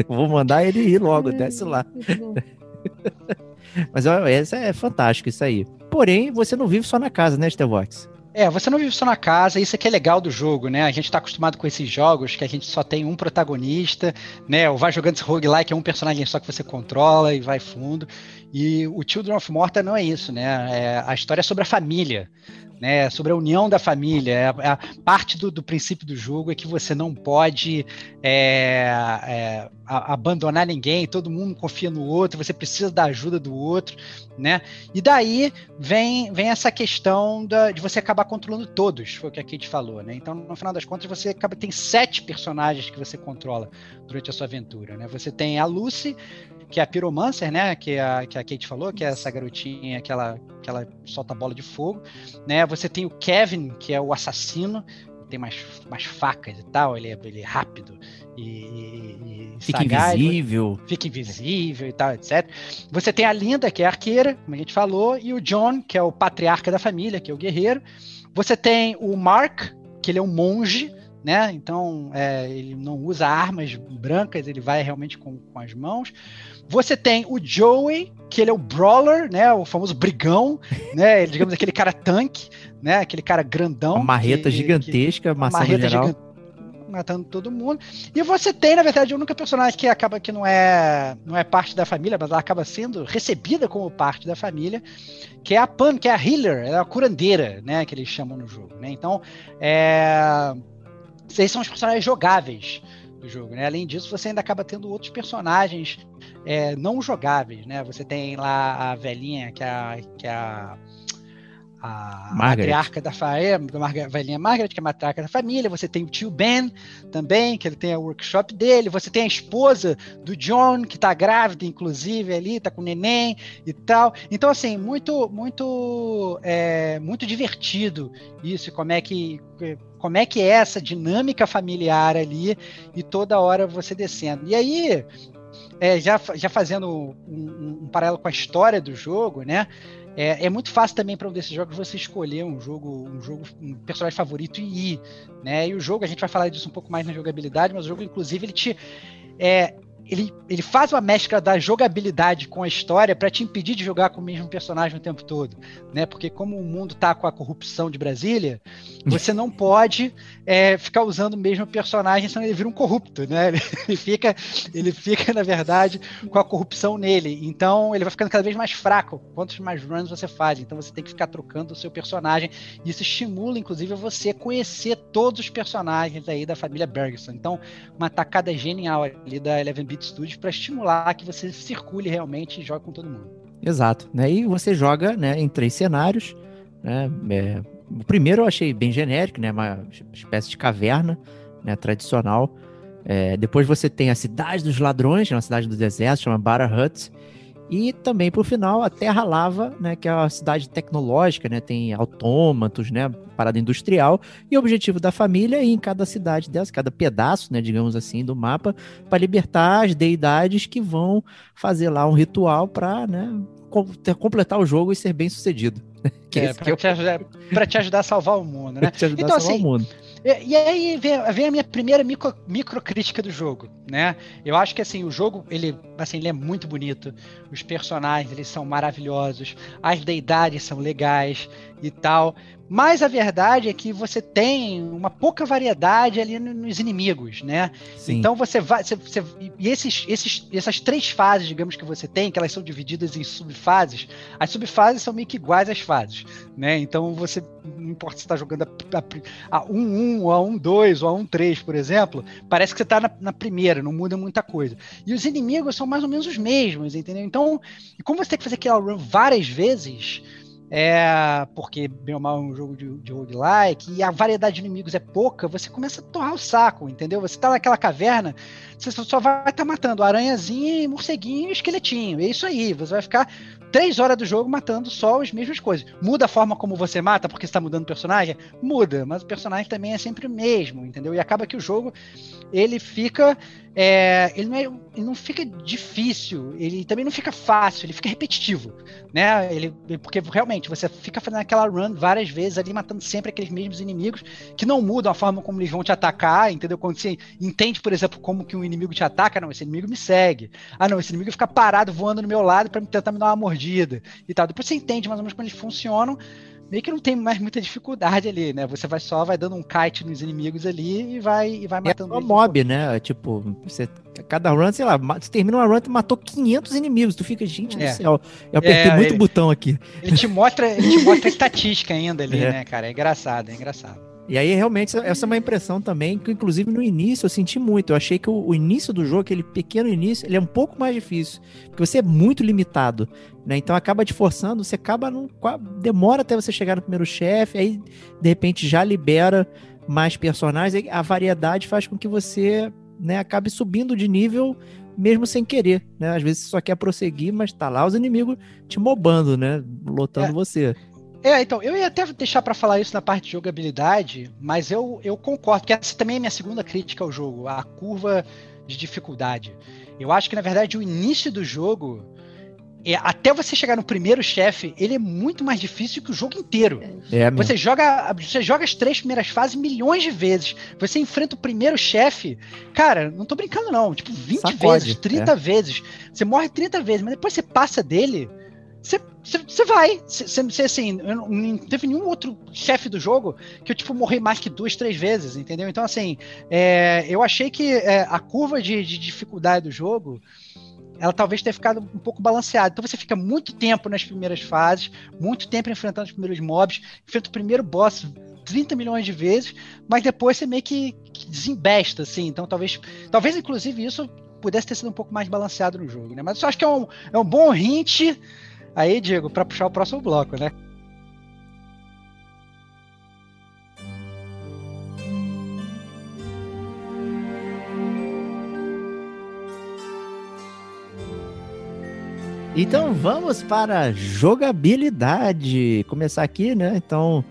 vou mandar ele ir logo, desce lá. Mas é fantástico, isso aí. Porém, você não vive só na casa, né, Stevox? É, você não vive só na casa, isso aqui é legal do jogo, né? A gente tá acostumado com esses jogos que a gente só tem um protagonista, né? Ou vai jogando esse roguelike, é um personagem só que você controla e vai fundo. E o Children of Morta não é isso, né? É, a história é sobre a família, né? Sobre a união da família. É, é parte do, do princípio do jogo é que você não pode é, é, a- abandonar ninguém, todo mundo confia no outro, você precisa da ajuda do outro, né? E daí vem, vem essa questão da- de você acabar controlando todos, foi o que a Kate falou, né? Então, no final das contas, você acaba tem sete personagens que você controla durante a sua aventura, né? Você tem a Lucy, que é a Pyromancer, né? Que a, que a Kate falou, que é essa garotinha que ela, que ela solta bola de fogo, né? Você tem o Kevin, que é o assassino, tem mais, mais facas e tal, ele é, ele é rápido e, e, e Fica sagaz, invisível. fica invisível e tal, etc. Você tem a Linda, que é a arqueira, como a gente falou, e o John, que é o patriarca da família, que é o guerreiro. Você tem o Mark, que ele é um monge, né? Então é, ele não usa armas brancas, ele vai realmente com, com as mãos. Você tem o Joey, que ele é o brawler, né? O famoso brigão, né? Digamos aquele cara tanque, né? Aquele cara grandão. Uma marreta que- que- gigantesca, uma maçã marreta geral. gigante matando todo mundo. E você tem, na verdade, a única personagem que acaba que não é não é parte da família, mas ela acaba sendo recebida como parte da família, que é a Pan, que é a healer, é a curandeira, né, que eles chamam no jogo, né? Então, é esses são os personagens jogáveis do jogo, né? Além disso, você ainda acaba tendo outros personagens é, não jogáveis, né? Você tem lá a velhinha, que é a, que é a a Margaret. matriarca da família, da Marga- velhinha Margaret, que é a matriarca da família, você tem o tio Ben também, que ele tem o workshop dele, você tem a esposa do John, que tá grávida, inclusive, ali, tá com neném e tal. Então, assim, muito, muito, é, muito divertido isso, como é que como é que é essa dinâmica familiar ali e toda hora você descendo. E aí, é, já, já fazendo um, um, um paralelo com a história do jogo, né? É, é, muito fácil também para um desses jogos você escolher um jogo, um jogo, um personagem favorito e ir, né? E o jogo, a gente vai falar disso um pouco mais na jogabilidade, mas o jogo, inclusive, ele te é, ele, ele faz uma mescla da jogabilidade com a história para te impedir de jogar com o mesmo personagem o tempo todo, né? Porque como o mundo tá com a corrupção de Brasília, você não pode é, ficar usando o mesmo personagem, senão ele vira um corrupto, né? Ele fica, ele fica na verdade com a corrupção nele. Então ele vai ficando cada vez mais fraco quantos mais runs você faz. Então você tem que ficar trocando o seu personagem. E isso estimula, inclusive, você conhecer todos os personagens aí da família Bergson. Então uma tacada genial ali da Eleven Beat Studios para estimular que você circule realmente e jogue com todo mundo. Exato, né? E você joga, né, em três cenários, né? É, o primeiro eu achei bem genérico, né? Uma espécie de caverna, né? Tradicional. É, depois você tem a cidade dos ladrões, é uma cidade do deserto, chama Bara. E também, por final, a Terra Lava, né, que é uma cidade tecnológica, né, tem autômatos, né, parada industrial. E o objetivo da família é ir em cada cidade dessa, cada pedaço, né, digamos assim, do mapa, para libertar as deidades que vão fazer lá um ritual para né, completar o jogo e ser bem sucedido. Que é, para te, ajudar, te ajudar a salvar o mundo, né? te ajudar então, a salvar assim, o mundo. E, e aí vem, vem, a minha primeira micro, micro crítica do jogo, né? Eu acho que assim, o jogo, ele, assim, ele é muito bonito, os personagens, eles são maravilhosos, as deidades são legais e tal, mas a verdade é que você tem uma pouca variedade ali nos inimigos, né? Sim. Então você vai. Você, você, e esses, esses, essas três fases, digamos, que você tem, que elas são divididas em subfases, as subfases são meio que iguais às fases, né? Então você. Não importa se está jogando a, a, a 1-1, ou a 1-2, ou a 1-3, por exemplo, parece que você está na, na, primeira, não muda muita coisa. E os inimigos são mais ou menos os mesmos, entendeu? Então, como você tem que fazer aquela run várias vezes é, porque, bem mal, é um jogo de, de roguelike, e a variedade de inimigos é pouca, você começa a torrar o saco, entendeu? Você tá naquela caverna, você só vai estar tá matando aranhazinha, morceguinho e esqueletinho. É isso aí, você vai ficar três horas do jogo matando só as mesmas coisas. Muda a forma como você mata porque está mudando o personagem? Muda, mas o personagem também é sempre o mesmo, entendeu? E acaba que o jogo ele fica é, ele, não é, ele não fica difícil, ele também não fica fácil, ele fica repetitivo, né? Ele, porque realmente você fica fazendo aquela run várias vezes ali, matando sempre aqueles mesmos inimigos que não mudam a forma como eles vão te atacar, entendeu? Quando você entende, por exemplo, como que um inimigo te ataca, não, esse inimigo me segue. Ah, não, esse inimigo fica parado voando no meu lado para tentar me dar uma mordida e tal. Depois você entende mais ou menos como eles funcionam meio que não tem mais muita dificuldade ali, né? Você vai só vai dando um kite nos inimigos ali e vai, e vai matando é um mob, né? Tipo, você, cada run, sei lá, você termina uma run e matou 500 inimigos. Tu fica, gente é. do céu, eu apertei é, muito ele, botão aqui. Ele te mostra, ele te mostra a estatística ainda ali, é. né, cara? É engraçado, é engraçado. E aí, realmente, essa é uma impressão também, que inclusive no início eu senti muito. Eu achei que o, o, início do jogo, aquele pequeno início, ele é um pouco mais difícil. Porque você é muito limitado, né? Então acaba te forçando, você acaba. Demora até você chegar no primeiro chefe, aí de repente já libera mais personagens. A variedade faz com que você né, acabe subindo de nível mesmo sem querer, né? Às vezes você só quer prosseguir, mas tá lá os inimigos te mobando, né? Lotando é. você. É, então, eu ia até deixar para falar isso na parte de jogabilidade, mas eu, eu concordo, porque essa também é minha segunda crítica ao jogo, a curva de dificuldade. Eu acho que, na verdade, o início do jogo, é, até você chegar no primeiro chefe, ele é muito mais difícil que o jogo inteiro. É você, joga, você joga as três primeiras fases milhões de vezes. Você enfrenta o primeiro chefe, cara, não tô brincando não, tipo 20 Sacode, vezes, 30 é. vezes. Você morre 30 vezes, mas depois você passa dele você vai. Você, assim, não, não teve nenhum outro chefe do jogo que eu, tipo, morri mais que duas, três vezes, entendeu? Então, assim, é, eu achei que é, a curva de, de, dificuldade do jogo, ela talvez tenha ficado um pouco balanceada. Então, você fica muito tempo nas primeiras fases, muito tempo enfrentando os primeiros mobs, enfrenta o primeiro boss 30 milhões de vezes, mas depois você meio que, que desembesta, assim. Então, talvez, talvez, inclusive, isso pudesse ter sido um pouco mais balanceado no jogo, né? Mas eu acho que é um, é um bom hint Aí, Diego, para puxar o próximo bloco, né? Então vamos para jogabilidade. Começar aqui, né? Então,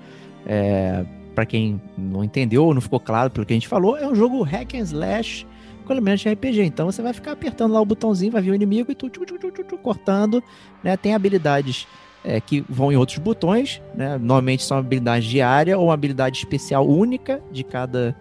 é, para quem não entendeu ou não ficou claro pelo que a gente falou, é um jogo hack and slash elementos de RPG. Então você vai ficar apertando lá o botãozinho, vai vir o inimigo e tu cortando, né? Tem habilidades é, que vão em outros botões, né? Normalmente são habilidades de área ou uma habilidade especial única de cada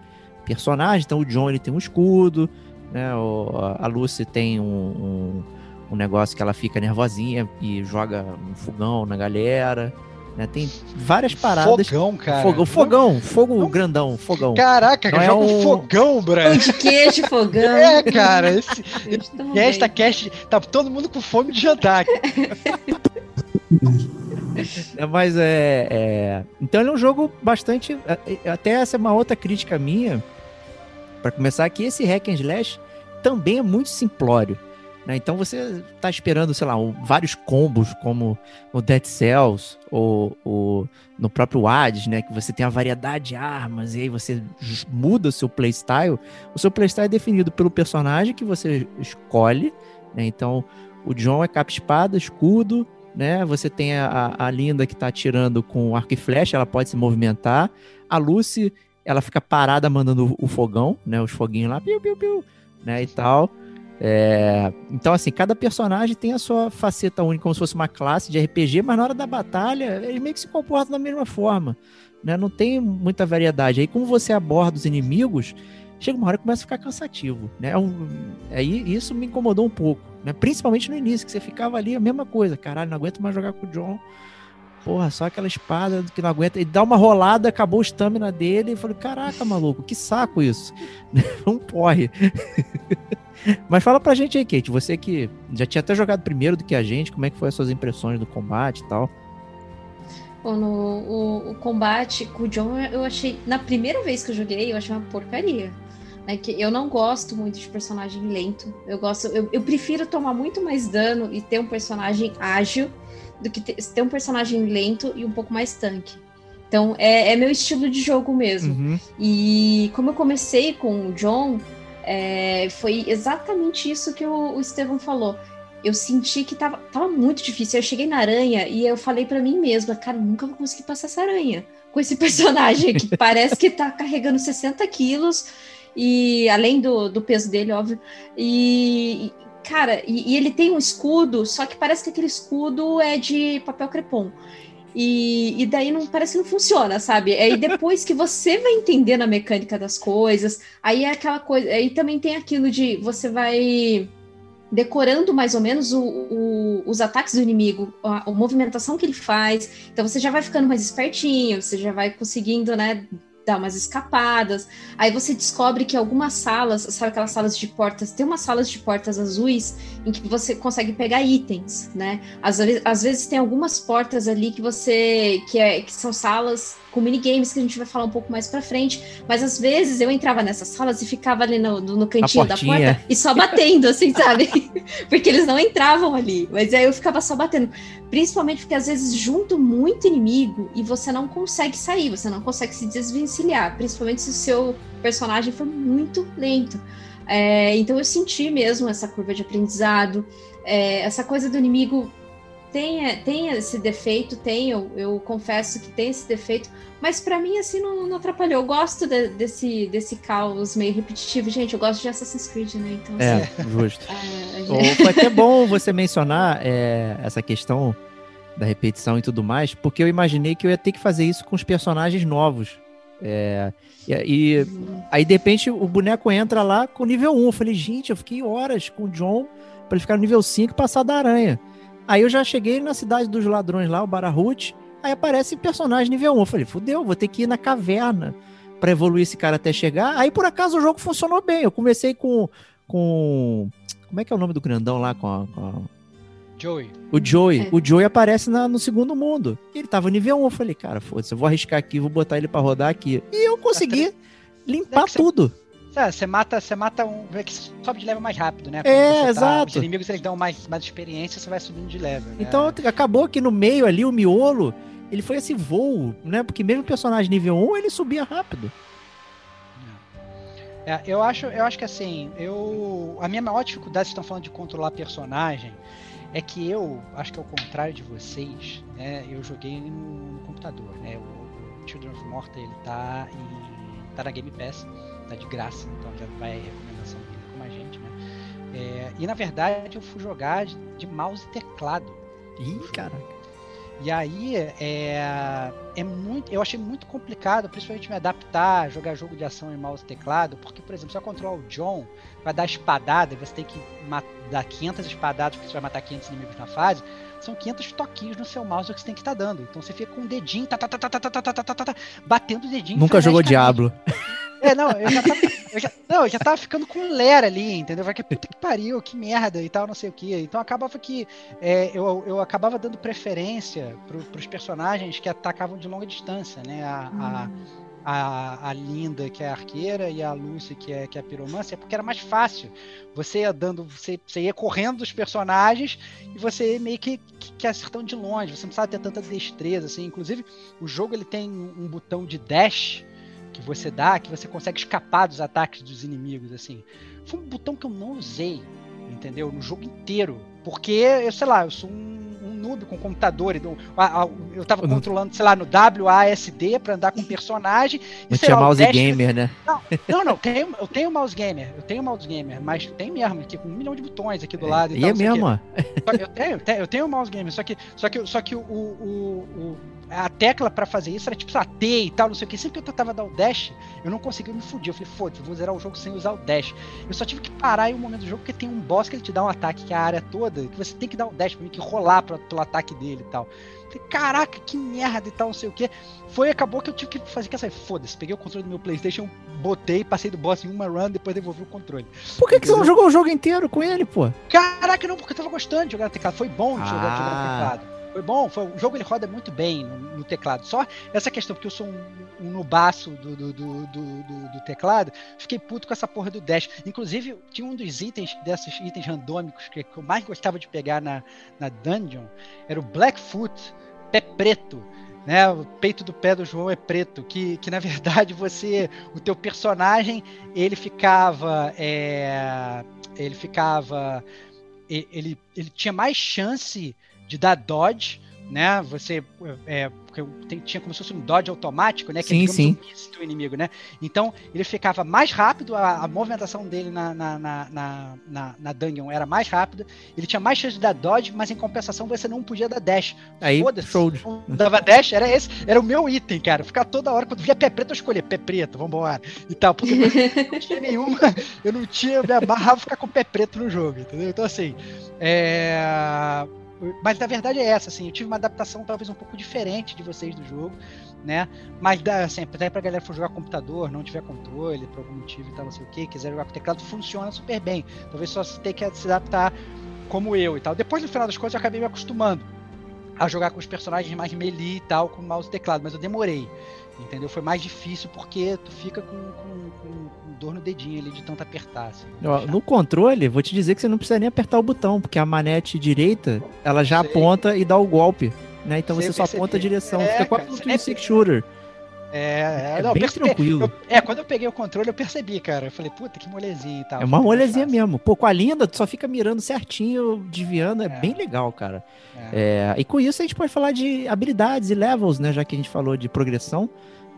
personagem. Então o John ele tem um escudo, né? O, a Lucy tem um, um, um negócio que ela fica nervosinha e joga um fogão na galera. Né? Tem várias paradas. Fogão, cara. Fogão, fogão, fogo grandão, fogão. Caraca, Não é joga um um- fogão, Pão Brad. de queijo, fogão. É, cara, esse, esta bem. cast tá todo mundo com fome de jantar. É, mas é, é- Então ele é um jogo bastante. é, é, Até essa é uma outra crítica minha. Pra começar, que esse hack and slash também é muito simplório. Né? Então você tá esperando, sei lá, um- vários combos, como no Dead Cells, ou, ou no próprio Hades, né? Que você tem a variedade de armas, e aí você muda o seu playstyle. O seu playstyle é definido pelo personagem que você escolhe, né? Então, o John é capa-espada, escudo, né? Você tem a, a- Linda que tá atirando com arco e flecha, ela pode se movimentar. A Lucy, ela fica parada mandando o fogão, né? Os foguinhos lá, piu, piu, piu, né? E tal. É, Então, assim, cada personagem tem a sua faceta única, como se fosse uma classe de RPG, mas na hora da batalha, eles meio que se comportam da mesma forma, né? Não tem muita variedade. Aí, como você aborda os inimigos, chega uma hora que começa a ficar cansativo, né? É um- Aí isso me incomodou um pouco, né? Principalmente no início, que você ficava ali a mesma coisa. Caralho, não aguento mais jogar com o John. Porra, só aquela espada que não aguenta. E dá uma rolada, acabou o stamina dele. E falei, caraca, maluco, que saco isso. Não porre. Mas fala pra gente aí, Kate. Você que já tinha até jogado primeiro do que a gente, como é que foi as suas impressões do combate e tal? Bom, no, o, o combate com o John, eu achei. Na primeira vez que eu joguei, eu achei uma porcaria. Né, que eu não gosto muito de personagem lento. Eu gosto. Eu, eu prefiro tomar muito mais dano e ter um personagem ágil do que ter, ter um personagem lento e um pouco mais tanque. Então, é, é meu estilo de jogo mesmo. Uhum. E como eu comecei com o John, é, foi exatamente isso que o, o Estevão falou. Eu senti que tava, tava muito difícil. Eu cheguei na aranha e eu falei pra mim mesma, cara, nunca vou conseguir passar essa aranha com esse personagem que parece que tá carregando 60 quilos e além do, do peso dele, óbvio. E, cara, e, e ele tem um escudo, só que parece que aquele escudo é de papel crepom. E, e daí não parece que não funciona, sabe? Aí depois que você vai entendendo a mecânica das coisas, aí é aquela coisa. Aí também tem aquilo de você vai decorando mais ou menos o, o- os ataques do inimigo, a, a movimentação que ele faz. Então você já vai ficando mais espertinho, você já vai conseguindo, né? Dar umas escapadas. Aí você descobre que algumas salas, sabe aquelas salas de portas, tem umas salas de portas azuis em que você consegue pegar itens, né? Às vezes, às vezes tem algumas portas ali que você. que, é, que são salas com minigames que a gente vai falar um pouco mais pra frente. Mas às vezes eu entrava nessas salas e ficava ali no, no, no cantinho da porta e só batendo, assim, sabe? porque eles não entravam ali. Mas aí eu ficava só batendo. Principalmente porque às vezes junto muito inimigo e você não consegue sair, você não consegue se desvencilhar. Principalmente se o seu personagem for muito lento. É, então eu senti mesmo essa curva de aprendizado. É, essa coisa do inimigo tem, tem esse defeito, tem, eu, eu confesso que tem esse defeito, mas pra mim assim não, não atrapalhou. Eu gosto de- desse, desse caos meio repetitivo. Gente, eu gosto de Assassin's Creed, né? Então, É, assim, justo. é, gente- Ou Foi até bom você mencionar é, essa questão da repetição e tudo mais, porque eu imaginei que eu ia ter que fazer isso com os personagens novos. É, e, e aí, de repente, o boneco entra lá com nível 1. Eu falei, gente, eu fiquei horas com o John pra ele ficar no nível 5 e passar da aranha. Aí eu já cheguei na cidade dos ladrões lá, o Barahut, aí aparece personagem nível 1. Eu falei, fudeu, vou ter que ir na caverna pra evoluir esse cara até chegar. Aí, por acaso, o jogo funcionou bem. Eu comecei com. com como é que é o nome do grandão lá? Com, a- com a- Joey. o Joey. É. O Joey aparece na- no segundo mundo. Ele tava nível 1. Eu falei, cara, foda-se, eu vou arriscar aqui, vou botar ele pra rodar aqui. E eu consegui limpar É você- tudo. É, você mata, você mata um. é que sobe de level mais rápido, né? É, Quando tá- exato. Os inimigos eles dão mais, mais experiência, você vai subindo de level. né? Então acabou que no meio ali, o miolo, ele foi esse voo, né? Porque mesmo o personagem nível 1, ele subia rápido. É, eu acho, eu acho que assim, eu a minha maior dificuldade, vocês estão falando de controlar personagem, é que eu acho que ao contrário de vocês, né, eu joguei no, no computador, né? O, o Children of Morta ele tá em tá na Game Pass, tá de graça, então já vai a recomendação como a gente, né? É, e na verdade eu fui jogar de, de mouse e teclado. Ih, caraca. E aí é, é muito, eu achei muito complicado, principalmente me adaptar, jogar jogo de ação em mouse e teclado, porque, por exemplo, se eu controlar o John, vai dar espadada, você tem que dar 500 espadadas porque você vai matar 500 inimigos na fase, são 500 toquinhos no seu mouse que você tem que estar tá dando. Então você fica com o dedinho, tá, tá, tá, tá, tá, tá, tá, tá, tá, tá, batendo o dedinho. Nunca jogou Diablo. É, não, eu já tava, eu já, não, eu já tava ficando com lera ali, entendeu? Vai que puta que pariu, que merda e tal, não sei o que. Então acabava que é, eu, eu acabava dando preferência pro, pros personagens que atacavam de longa distância, né? A, a, a, a Linda, que é a arqueira, e a Lucy, que é, que é a piromância, porque era mais fácil. Você ia dando, você, você ia correndo dos personagens e você meio que, que, que acertando de longe. Você não precisava ter tanta destreza, assim. Inclusive, o jogo ele tem um botão de dash que você dá, que você consegue escapar dos ataques dos inimigos, assim. Foi um botão que eu não usei, entendeu? No jogo inteiro. Porque, eu sei lá, eu sou um, um noob com computador. Então, eu tava controlando, sei lá, no WASD para andar com personagem. Não tinha lá, mouse gamer, né? Não, não, não tenho, eu tenho mouse gamer, eu tenho mouse gamer, mas tem mesmo, aqui com um milhão de botões aqui do lado. E, e é mesmo, eu tenho, eu tenho mouse gamer, só que, só que, só que o, o, o a tecla para fazer isso era tipo a T e tal, não sei o que. Sempre que eu tentava dar o dash, eu não conseguia me fudir. Eu falei, foda-se, vou zerar o jogo sem usar o dash. Eu só tive que parar em um momento do jogo porque tem um boss que ele te dá um ataque que é a área toda, que você tem que dar o dash pra mim, que rolar pra, pelo ataque dele e tal. Eu falei, caraca, que merda e tal, não sei o que. Foi, acabou que eu tive que fazer que essa foda-se. Peguei o controle do meu PlayStation, botei, passei do boss em uma run, depois devolvi o controle. Por que, que você não jogou o jogo inteiro com ele, pô? Caraca, não, porque eu tava gostando de jogar teclado. Foi bom de jogar, ah. jogar no teclado. Foi bom, foi, o jogo ele roda muito bem no, no, teclado. Só essa questão, porque eu sou um, um nubaço do, do, do, do, do teclado, fiquei puto com essa porra do dash. Inclusive, tinha um dos itens, desses itens randômicos que, que eu mais gostava de pegar na, na dungeon, era o Blackfoot, pé preto. Né, o peito do pé do João é preto, que, que na verdade você, o teu personagem, ele ficava, é, ele ficava, ele, ele tinha mais chance de dar dodge, né? Você é, tem, tinha como se fosse um dodge automático, né? Que sim, é sim. Um do inimigo, né? Então ele ficava mais rápido, a, a movimentação dele na, na, na, na, na dungeon era mais rápida, ele tinha mais chance de dar dodge, mas em compensação você não podia dar dash. Aí. Não dava dash, era esse, era o meu item, cara. Ficar toda hora, quando via pé preto, eu escolhia pé preto, vambora. E tal, porque eu não tinha nenhuma, eu não tinha, eu me amarrava ficar com pé preto no jogo, entendeu? Então assim, é mas na verdade é essa, assim, eu tive uma adaptação talvez um pouco diferente de vocês do jogo, né? Mas dá, assim, até pra galera for jogar computador, não tiver controle, por algum motivo e tal, não sei o que, quiser jogar com teclado, funciona super bem. Talvez só você tenha que se adaptar como eu e tal. Depois, no final das contas, eu acabei me acostumando a jogar com os personagens mais melee e tal, com mouse e teclado, mas eu demorei. Entendeu? Foi mais difícil porque tu fica com, com, com, dor no dedinho ali de tanto apertar. Assim, Ó, no controle, vou te dizer que você não precisa nem apertar o botão, porque a manete direita, ela já Sei. aponta e dá o golpe. Né? Então Sei, você só aponta a direção. É, fica quase um twin stick shooter. É, é, não, bem tranquilo. Eu, é, quando eu peguei o controle, eu percebi, cara. Eu falei, puta, que molezinha e tal. É uma molezinha mesmo. Pô, com a linda, tu só fica mirando certinho, desviando. É, é. bem legal, cara. É. é. e com isso a gente pode falar de habilidades e levels, né? Já que a gente falou de progressão.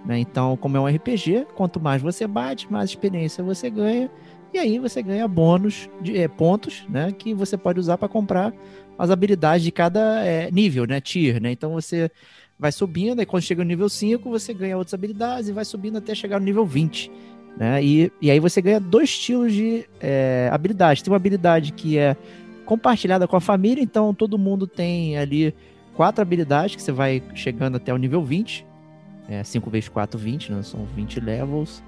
Né? Então, como é um RPG, quanto mais você bate, mais experiência você ganha. E aí você ganha bônus de é, pontos, né? Que você pode usar para comprar as habilidades de cada é, nível, né? Tier, né? Então você vai subindo, e quando chega no nível 5, você ganha outras habilidades e vai subindo até chegar no nível 20. Né? E, e aí você ganha dois estilos de é, habilidade. Tem uma habilidade que é compartilhada com a família, então todo mundo tem ali quatro habilidades que você vai chegando até o nível 20. É, 5 vezes 4, 20, né? São 20 levels.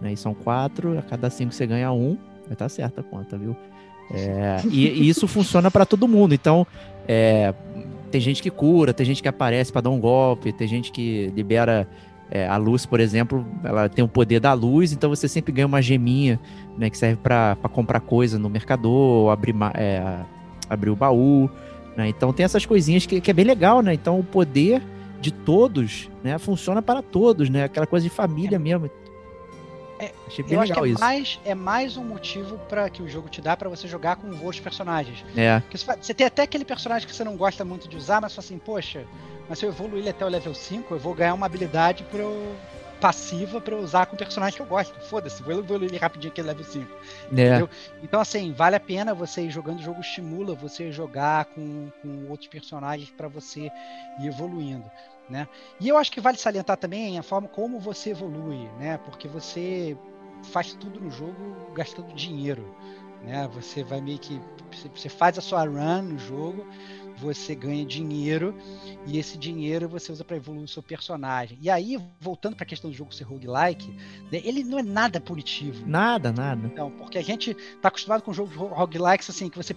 Né? E são 4, a cada 5 você ganha 1. Um. Vai estar tá certa a conta, viu? É, e, e, isso funciona para todo mundo. Então, é, tem gente que cura, tem gente que aparece para dar um golpe, tem gente que libera é, a luz, por exemplo, ela tem o poder da luz, então você sempre ganha uma geminha, né, que serve para comprar coisa no mercador, abrir, é, abrir o baú, né? Então tem essas coisinhas que, que é bem legal, né? Então o poder de todos, né, funciona para todos, né? Aquela coisa de família mesmo. É, Achei bem eu legal acho que é. Mais, é mais um motivo para que o jogo te dá para você jogar com outros personagens. É. Porque você, você tem até aquele personagem que você não gosta muito de usar, mas você fala assim, poxa, mas se eu evoluir ele até o level 5, eu vou ganhar uma habilidade para eu passiva pra eu usar com o personagem que eu gosto. Foda-se, vou evoluir ele rapidinho aqui level 5. É. Então, assim, vale a pena você ir jogando o jogo, estimula você jogar com, com outros personagens para você ir evoluindo. Né? E eu acho que vale salientar também a forma como você evolui, né? Porque você faz tudo no jogo gastando dinheiro. Né? Você vai meio que. Você faz a sua run no jogo, você ganha dinheiro, e esse dinheiro você usa para evoluir o seu personagem. E aí, voltando para a questão do jogo ser roguelike, né, ele não é nada punitivo. Nada, nada. Não, porque a gente tá acostumado com jogos roguelikes assim, que você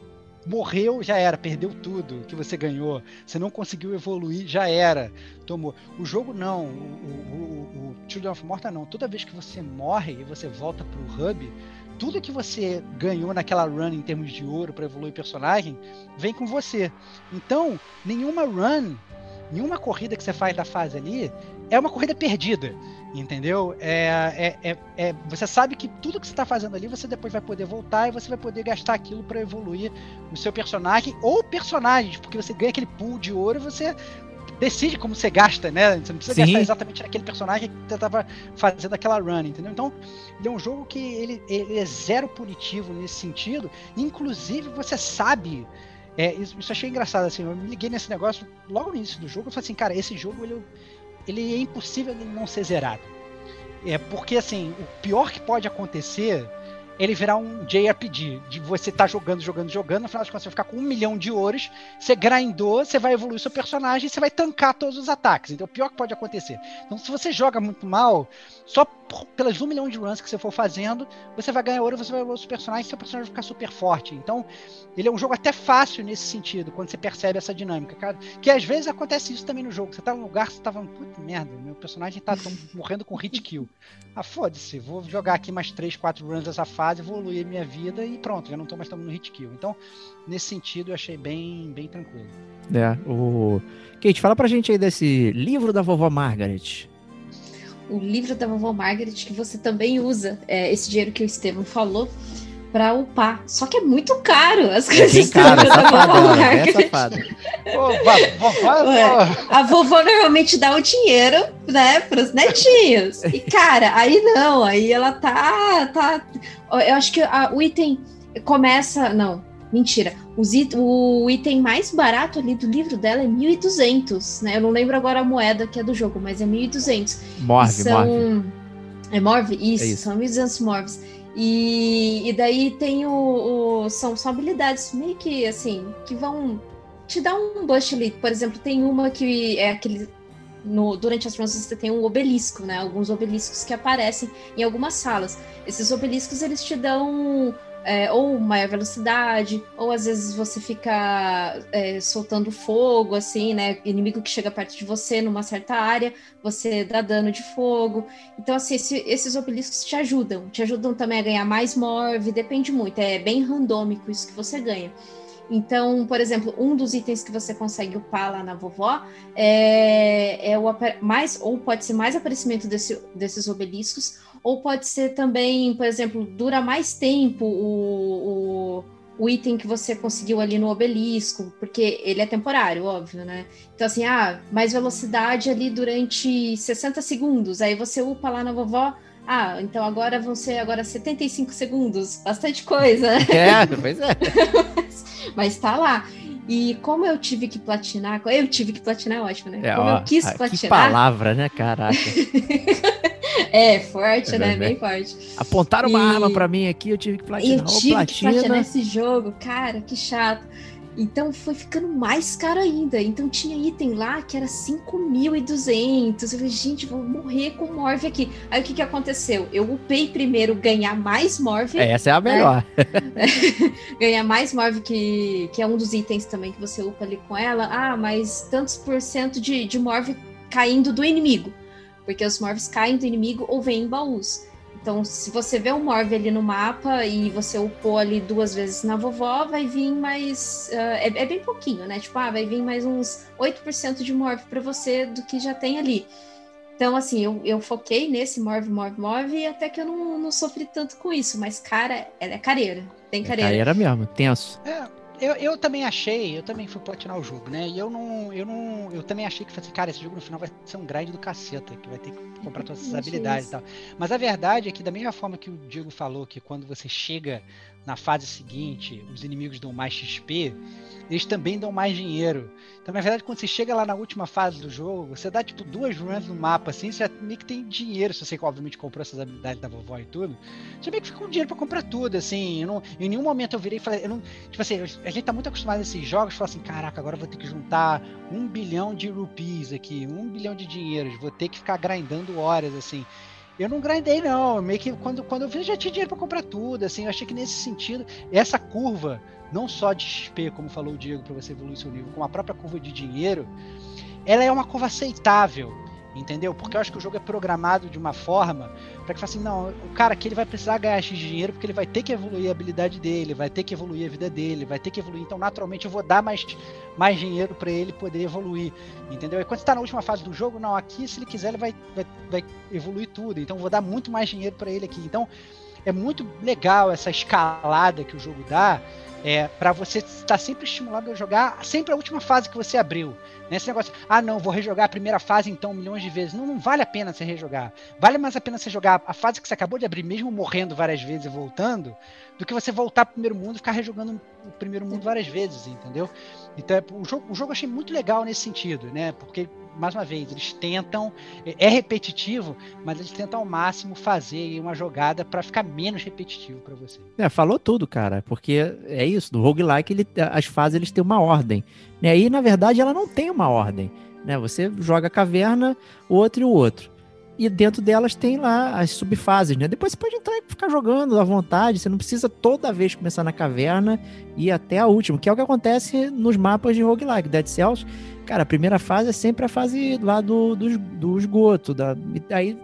morreu, já era, perdeu tudo que você ganhou. Você não conseguiu evoluir, já era. Tomou. O jogo não, o, o, o, o Children of Morta não. Toda vez que você morre e você volta pro hub, tudo que você ganhou naquela run em termos de ouro para evoluir personagem vem com você. Então, nenhuma run, nenhuma corrida que você faz da fase ali é uma corrida perdida. Entendeu? É, é, é, é, você sabe que tudo que você está fazendo ali, você depois vai poder voltar e você vai poder gastar aquilo para evoluir o seu personagem ou personagens, porque você ganha aquele pool de ouro e você decide como você gasta, né? Você não precisa Sim. gastar exatamente naquele personagem que você estava fazendo aquela run, entendeu? Então, ele é um jogo que ele, ele é zero punitivo nesse sentido. Inclusive, você sabe. É, isso, isso eu achei engraçado, assim, eu me liguei nesse negócio logo no início do jogo, eu falei assim, cara, esse jogo ele, ele é impossível ele não ser zerado. É porque assim, o pior que pode acontecer é ele virar um JRPG, de você estar tá jogando, jogando, jogando, no final das contas você ficar com um milhão de ouros, você grindou, você vai evoluir seu personagem você vai tancar todos os ataques. Então, o pior que pode acontecer. Então, se você joga muito mal, só por, pelas um milhão de runs que você for fazendo, você vai ganhar ouro, você vai evoluir seu personagem e seu personagem vai ficar super forte. Então, ele é um jogo até fácil nesse sentido, quando você percebe essa dinâmica, cara. Que às vezes acontece isso também no jogo. Você tá num lugar, você tá falando, puta merda, meu personagem tá morrendo com hit kill. Ah, foda-se, vou jogar aqui mais 3, 4 runs dessa fase, evoluir minha vida e pronto, já não tô mais tomando hit kill. Então, nesse sentido, eu achei bem, bem tranquilo. É, o... Kate, fala pra gente aí desse livro da vovó Margaret. O livro da vovó Margaret, que você também usa é, esse dinheiro que o Estevam falou para upar. Só que é muito caro as É coisas cara, livro da safada, vovó é Margaret. safada. Vó, A vovó normalmente dá o dinheiro, né, pros netinhos. E, cara, aí não, aí ela tá. tá eu acho que a- o item começa. Não, mentira. It- o item mais barato ali do livro dela é 1.200, né? Eu não lembro agora a moeda que é do jogo, mas é 1.200. Morve, são... morve. É Morve? Isso, É isso. são 1.200 Morves. E, e daí tem o, o- são, são habilidades meio que assim, que vão te dar um boost ali. Por exemplo, tem uma que é aquele. No, durante as runs você tem um obelisco, né? Alguns obeliscos que aparecem em algumas salas. Esses obeliscos eles te dão é, ou maior velocidade, ou às vezes você fica é, soltando fogo, assim, né? Inimigo que chega perto de você numa certa área, você dá dano de fogo. Então, assim, esse- esses obeliscos te ajudam. Te ajudam também a ganhar mais morve, depende muito. É bem randômico isso que você ganha. Então, por exemplo, um dos itens que você consegue upar lá na vovó é, é o mais, ou pode ser mais aparecimento desse- desses obeliscos, ou pode ser também, por exemplo, dura mais tempo o, o, o item que você conseguiu ali no obelisco, porque ele é temporário, óbvio, né? Então, assim, ah, mais velocidade ali durante 60 segundos. Aí você upa lá na vovó. Ah, então agora vão ser agora 75 segundos. Bastante coisa, né? É, pois é. Mas tá lá. E como eu tive que platinar, eu tive que platinar, é ótimo, né? É, como ó, eu quis ah, que platinar. palavra, né? Caraca. É, forte, É né? Bem forte. Apontaram uma E- arma pra mim aqui, eu tive que Eu platinar. Ô, tive que platinar platina. esse jogo, cara, que chato. Então foi ficando mais caro ainda. Então tinha item lá que era 5.200. Eu falei, gente, vou morrer com Morve aqui. Aí o que, que aconteceu? Eu upei primeiro ganhar mais Morve. É, essa é a melhor. ganhar mais Morve, que, que é um dos itens também que você upa ali com ela. Ah, mas tantos por cento de, de Morve caindo do inimigo. Porque os Morves caem do inimigo ou vêm em baús. Então, se você vê um Morve ali no mapa e você upou ali duas vezes na vovó, vai vir mais. ah, é, é bem pouquinho, né? Tipo, ah, vai vir mais uns 8% de Morve para você do que já tem ali. Então, assim, eu, eu foquei nesse Morve, Morve, Morve, e até que eu não, não sofri tanto com isso. Mas, cara, ela é careira. Tem careira. Aí era mesmo, tenso. É, eu, eu também achei, eu também fui platinar o jogo, né? E eu não, eu não, eu também achei que assim, cara, esse jogo no final vai ser um grind do caceta, que vai ter que comprar todas essas habilidades e tal. Mas a verdade é que da mesma forma que o Diego falou que quando você chega na fase seguinte, os inimigos dão mais XP, eles também dão mais dinheiro. Então, na verdade, quando você chega lá na última fase do jogo, você dá tipo duas runs no mapa, assim, você meio que tem dinheiro, se você obviamente comprou essas habilidades da vovó e tudo. Você meio que fica com dinheiro para comprar tudo, assim. Não, em nenhum momento eu virei e falei, eu não, tipo assim, a gente tá muito acostumado a esses jogos, falar assim, caraca, agora eu vou ter que juntar um bilhão de rupees aqui, um bilhão de dinheiros, vou ter que ficar grindando horas, assim. Eu não grindei, não. Meio que quando, quando eu vi, já tinha dinheiro para comprar tudo. Assim, eu achei que nesse sentido, essa curva, não só de XP, como falou o Diego, para você evoluir seu nível, como a própria curva de dinheiro, ela é uma curva aceitável entendeu? Porque eu acho que o jogo é programado de uma forma para que assim, não, o cara aqui ele vai precisar ganhar X dinheiro porque ele vai ter que evoluir a habilidade dele, vai ter que evoluir a vida dele, vai ter que evoluir. Então, naturalmente, eu vou dar mais, mais dinheiro para ele poder evoluir, entendeu? E quando está na última fase do jogo, não, aqui se ele quiser ele vai, vai, vai evoluir tudo. Então, eu vou dar muito mais dinheiro para ele aqui. Então, é muito legal essa escalada que o jogo dá é, para você estar sempre estimulado a jogar sempre a última fase que você abriu. Nesse negócio, ah não, vou rejogar a primeira fase então milhões de vezes. Não, não vale a pena você rejogar. Vale mais a pena você jogar a fase que você acabou de abrir, mesmo morrendo várias vezes e voltando, do que você voltar pro primeiro mundo e ficar rejogando o primeiro mundo várias vezes, entendeu? Então, é, o jogo, o jogo eu achei muito legal nesse sentido, né? Porque mais uma vez, eles tentam, é, é repetitivo, mas eles tentam ao máximo fazer uma jogada para ficar menos repetitivo para você. É, falou tudo, cara, porque é isso, do roguelike, ele, as fases eles têm uma ordem. E aí, na verdade, ela não tem uma ordem. Né? Você joga a caverna, o outro e o outro. E dentro delas tem lá as subfases, né? Depois você pode entrar e ficar jogando à vontade. Você não precisa toda vez começar na caverna e ir até a última, que é o que acontece nos mapas de roguelike. Dead Cells Cara, a primeira fase é sempre a fase lá do, do, do esgoto. Da, aí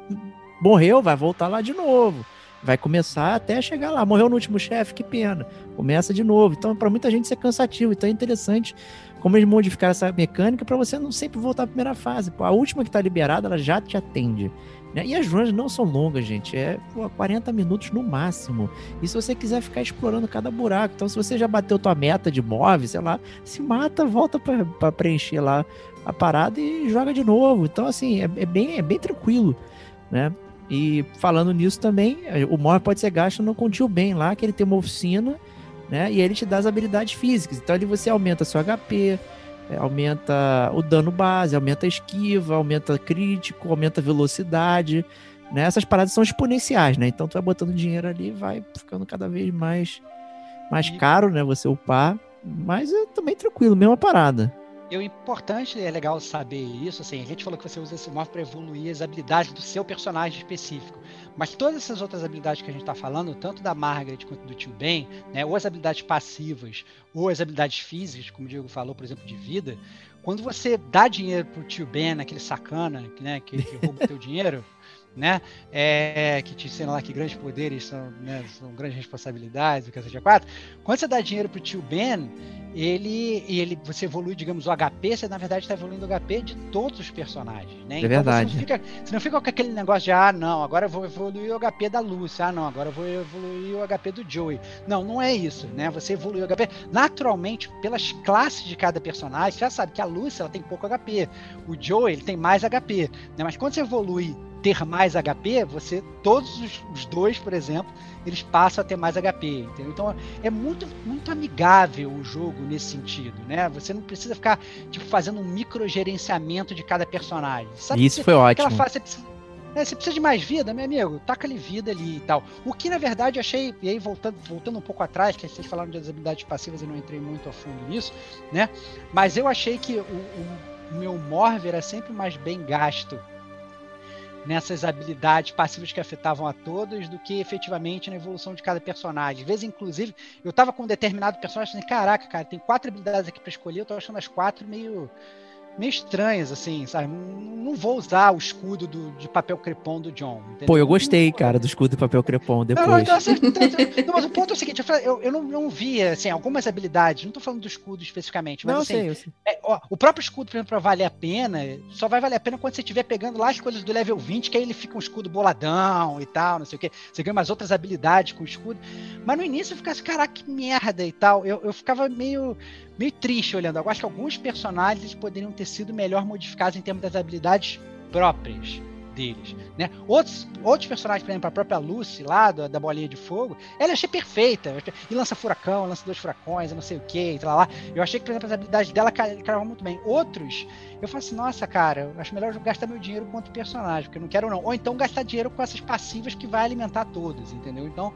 morreu, vai voltar lá de novo. Vai começar até chegar lá. Morreu no último chefe, que pena. Começa de novo. Então, para muita gente, isso é cansativo. Então, é interessante como eles modificaram essa mecânica para você não sempre voltar à primeira fase. A última que está liberada, ela já te atende. Né? E as runs não são longas, gente. É pô, 40 minutos no máximo. E se você quiser ficar explorando cada buraco. Então, se você já bateu tua meta de move, sei lá, se mata, volta para preencher lá a parada e joga de novo. Então, assim, é, é, bem, é bem tranquilo, né? E falando nisso também, o Move pode ser gasto no Contil Bem lá, que ele tem uma oficina, né? E ele te dá as habilidades físicas. Então ali você aumenta seu HP, aumenta o dano base, aumenta a esquiva, aumenta crítico, aumenta a velocidade. Né? Essas paradas são exponenciais, né? Então tu vai botando dinheiro ali e vai ficando cada vez mais, mais caro, né? Você upar. Mas é também tranquilo, mesma parada. E o importante, é legal saber isso, assim, a gente falou que você usa esse modo para evoluir as habilidades do seu personagem específico. Mas todas essas outras habilidades que a gente está falando, tanto da Margaret quanto do Tio Ben, né, ou as habilidades passivas, ou as habilidades físicas, como o Diego falou, por exemplo, de vida, quando você dá dinheiro pro Tio Ben, aquele sacana, né, que, que rouba o teu dinheiro, né? É, que te ensina lá que grandes poderes são, né, são grandes responsabilidades, o que seja quatro. Quando você dá dinheiro pro tio Ben, ele, ele você evolui, digamos, o HP, você na verdade está evoluindo o HP de todos os personagens, né? É então, verdade. Você não, fica, você não fica com aquele negócio de, ah, não, agora eu vou evoluir o HP da Lucy, ah, não, agora eu vou evoluir o HP do Joey. Não, não é isso, né? Você evolui o HP naturalmente pelas classes de cada personagem. Você já sabe que a Lucy ela tem pouco HP, o Joey ele tem mais HP, né? Mas quando você evolui ter mais HP, você todos os, os, dois, por exemplo, eles passam a ter mais HP, entendeu? Então é muito muito amigável o jogo nesse sentido, né? Você não precisa ficar tipo fazendo um microgerenciamento de cada personagem. Sabe Isso foi ótimo. Fase, você, precisa, né, você precisa de mais vida, meu amigo, taca ali vida ali e tal. O que na verdade achei, e aí voltando, voltando um pouco atrás, que vocês falaram das habilidades passivas, eu não entrei muito a fundo nisso, né? Mas eu achei que o, o, meu Morve era sempre mais bem gasto nessas habilidades passivas que afetavam a todos do que efetivamente na evolução de cada personagem. Às vezes, inclusive, eu tava com um determinado personagem assim, caraca, cara, tem quatro habilidades aqui para escolher, eu tô achando as quatro meio meio estranhas, assim, sabe? Não vou usar o escudo do, de papel crepom do John. Entendeu? Pô, eu gostei, cara, do escudo de papel crepom depois. Não, então, assim, então, então, não, mas o ponto é o seguinte, eu, eu, eu não, não via, assim, algumas habilidades, não tô falando do escudo especificamente, mas não, assim, sei, sei. É, ó, o próprio escudo, por exemplo, pra valer a pena, só vai valer a pena quando você estiver pegando lá as coisas do level 20, que aí ele fica um escudo boladão e tal, não sei o quê. Você ganha umas outras habilidades com o escudo, Mas no início eu ficava assim, caraca, que merda e tal. Eu, eu ficava meio, meio triste olhando. Eu acho que alguns personagens poderiam ter sido melhor modificados em termos das habilidades próprias deles, né? Outros, outros personagens, por exemplo, a própria Lucy lá, da, da bolinha de fogo, ela achei perfeita. E lança furacão, lança dois furacões, não sei o que, lá, lá. Eu achei que, por exemplo, as habilidades dela caiam muito bem. Outros, eu falo assim, nossa, cara, eu acho melhor gastar meu dinheiro com outro personagem, porque eu não quero não. Ou então gastar dinheiro com essas passivas que vai alimentar todas, entendeu? Então,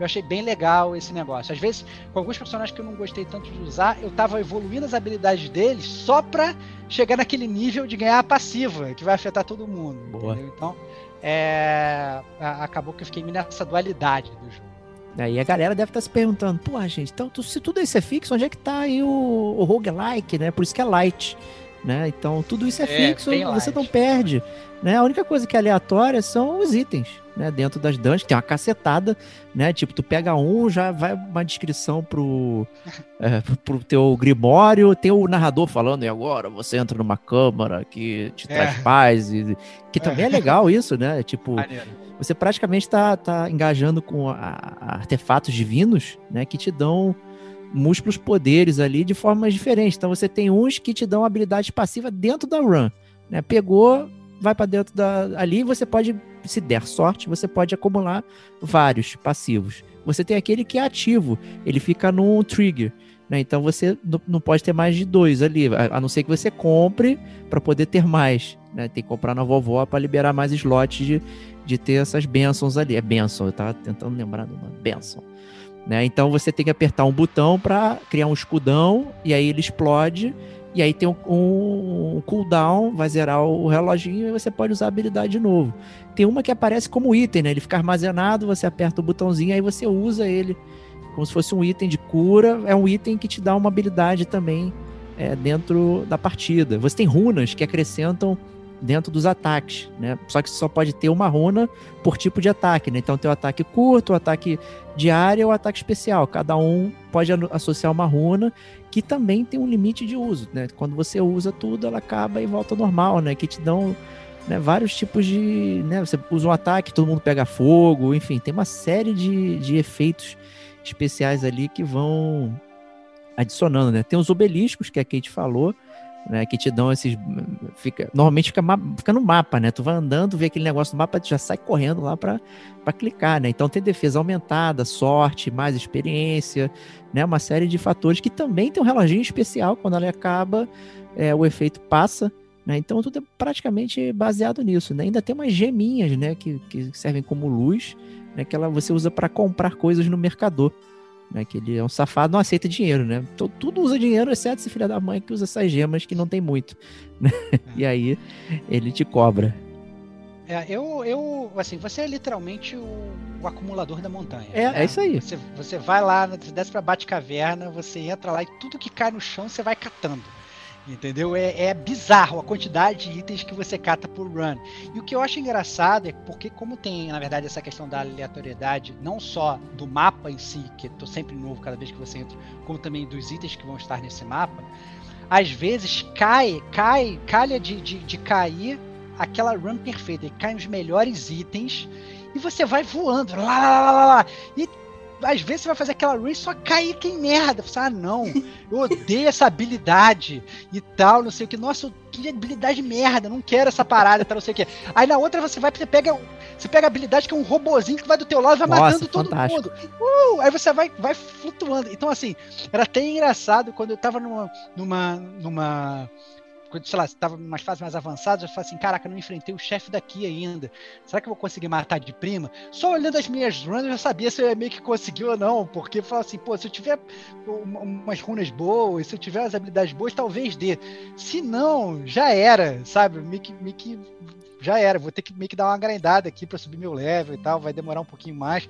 eu achei bem legal esse negócio. Às vezes, com alguns personagens que eu não gostei tanto de usar, eu tava evoluindo as habilidades deles só pra chegar naquele nível de ganhar a passiva, que vai afetar todo mundo. Boa. Entendeu? Então, é... acabou que eu fiquei nessa dualidade do jogo. Aí a galera deve estar tá se perguntando, pô, gente, então se tudo isso é fixo, onde é que tá aí o, o roguelike, né? Por isso que é light. Né? Então tudo isso é, é fixo, você não perde. Né? A única coisa que é aleatória são os itens, né? Dentro das dungeons, tem uma cacetada, né? Tipo, tu pega um, já vai uma descrição pro, é, pro teu grimório, tem o narrador falando, e agora você entra numa câmara que te é. traz paz, e, que também é. é legal isso, né? Tipo, você praticamente tá, tá engajando com a, a artefatos divinos, né? Que te dão múltiplos poderes ali de formas diferentes. Então você tem uns que te dão habilidade passiva dentro da run, né? Pegou, vai para dentro da. Ali você pode, se der sorte, você pode acumular vários passivos. Você tem aquele que é ativo, ele fica num trigger. Né? Então você não pode ter mais de dois ali, a não ser que você compre para poder ter mais. Né? Tem que comprar na vovó para liberar mais slots de, de ter essas bênçãos ali. É bênção, eu tava tentando lembrar do nome. Bênção. Né? Então você tem que apertar um botão para criar um escudão e aí ele explode e aí tem um, um, um, cooldown, vai zerar o reloginho e você pode usar a habilidade de novo. Tem uma que aparece como item, né? Ele fica armazenado, você aperta o botãozinho, aí você usa ele como se fosse um item de cura. É um item que te dá uma habilidade também é, dentro da partida. Você tem runas que acrescentam dentro dos ataques, né? Só que só pode ter uma runa por tipo de ataque, né? Então tem o ataque curto, o ataque de área ou o ataque especial. Cada um pode associar uma runa que também tem um limite de uso, né? Quando você usa tudo, ela acaba e volta ao normal, né? Que te dão né, vários tipos de. Né, você usa um ataque, todo mundo pega fogo, enfim, tem uma série de, de efeitos especiais ali que vão adicionando, né? Tem os obeliscos que a Kate falou, né, que te dão esses. Fica, normalmente fica, fica no mapa, né? Tu vai andando, vê aquele negócio no mapa, tu já sai correndo lá para clicar, né? Então tem defesa aumentada, sorte, mais experiência, né? Uma série de fatores que também tem um reloginho especial, quando ela acaba, é, o efeito passa. Né? Então tudo é praticamente baseado nisso. Né? Ainda tem umas geminhas né? que, que servem como luz, né? que ela, você usa para comprar coisas no mercador né? Que ele é um safado, não aceita dinheiro, né? Então, tudo usa dinheiro, exceto esse filho da mãe que usa essas gemas que não tem muito. Né? É. E aí ele te cobra. É, eu, eu, assim, você é literalmente o, o acumulador da montanha. É, né? é isso aí. Você, você vai lá, você desce pra Bate-Caverna, você entra lá e tudo que cai no chão você vai catando. Entendeu? É, é, bizarro a quantidade de itens que você cata por run. E o que eu acho engraçado é porque, como tem, na verdade, essa questão da aleatoriedade, não só do mapa em si, que tô sempre novo cada vez que você entra, como também dos itens que vão estar nesse mapa, às vezes cai, cai, calha de, de, de cair aquela run perfeita, e caem os melhores itens, e você vai voando, lá, lá, lá, lá, lá. E às vezes você vai fazer aquela run e só cair que merda. Você, ah, não, eu odeio essa habilidade e tal, não sei o que. Nossa, que habilidade merda, não quero essa parada, tal, não sei o que. Aí na outra você vai, você pega, você pega a habilidade que é um robozinho que vai do teu lado e vai Nossa, matando todo fantástico. mundo. Uh, aí você vai, vai flutuando. Então, assim, era até engraçado quando eu tava numa, numa, numa sei lá, estava em umas fases mais avançadas, eu falei assim, caraca, não enfrentei o chefe daqui ainda. Será que eu vou conseguir matar de prima? Só olhando as minhas runs eu já sabia se eu ia meio que conseguir ou não, porque eu falo assim, pô, se eu tiver umas runas boas, se eu tiver as habilidades boas, talvez dê. Se não, já era, sabe? Meio que, meio que já era, vou ter que meio que dar uma grindada aqui para subir meu level e tal, vai demorar um pouquinho mais.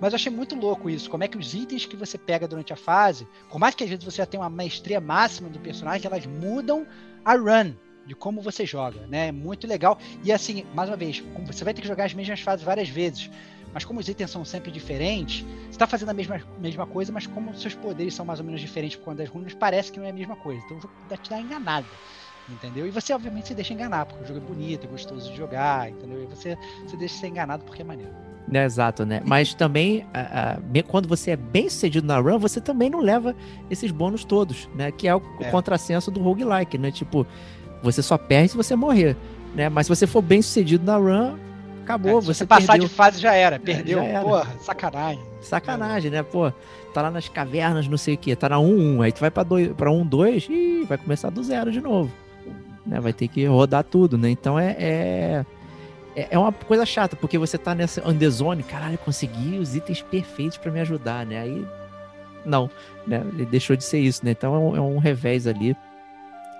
Mas eu achei muito louco isso, como é que os itens que você pega durante a fase, por mais que às vezes você já tenha uma maestria máxima do personagem, elas mudam a run de como você joga, né? Muito legal. E assim, mais uma vez, você vai ter que jogar as mesmas fases várias vezes. Mas como os itens são sempre diferentes, você está fazendo a mesma, mesma coisa, mas como seus poderes são mais ou menos diferentes por conta das runas, parece que não é a mesma coisa. Então o jogo te dá enganada. Entendeu? E você, obviamente, se deixa enganar, porque o jogo é bonito, é gostoso de jogar, entendeu? E você se deixa ser enganado porque é maneiro. É, exato, né? Mas também, a, a, quando você é bem sucedido na run, você também não leva esses bônus todos, né? Que é o, é. o contrassenso do roguelike, né? Tipo, você só perde se você morrer, né? Mas se você for bem sucedido na run, acabou. É, se você, você passar perdeu. de fase já era, perdeu. Já era. Porra, sacanagem. Sacanagem, né? Pô, tá lá nas cavernas, não sei o que, tá na 1-1, aí tu vai pra 1-2 e vai começar do zero de novo. Né? Vai ter que rodar tudo, né? Então é, é, é, é uma coisa chata, porque você tá nessa on the zone, caralho, consegui os itens perfeitos para me ajudar, né? Aí, não, né? Ele deixou de ser isso, né? Então é um, é um revés ali.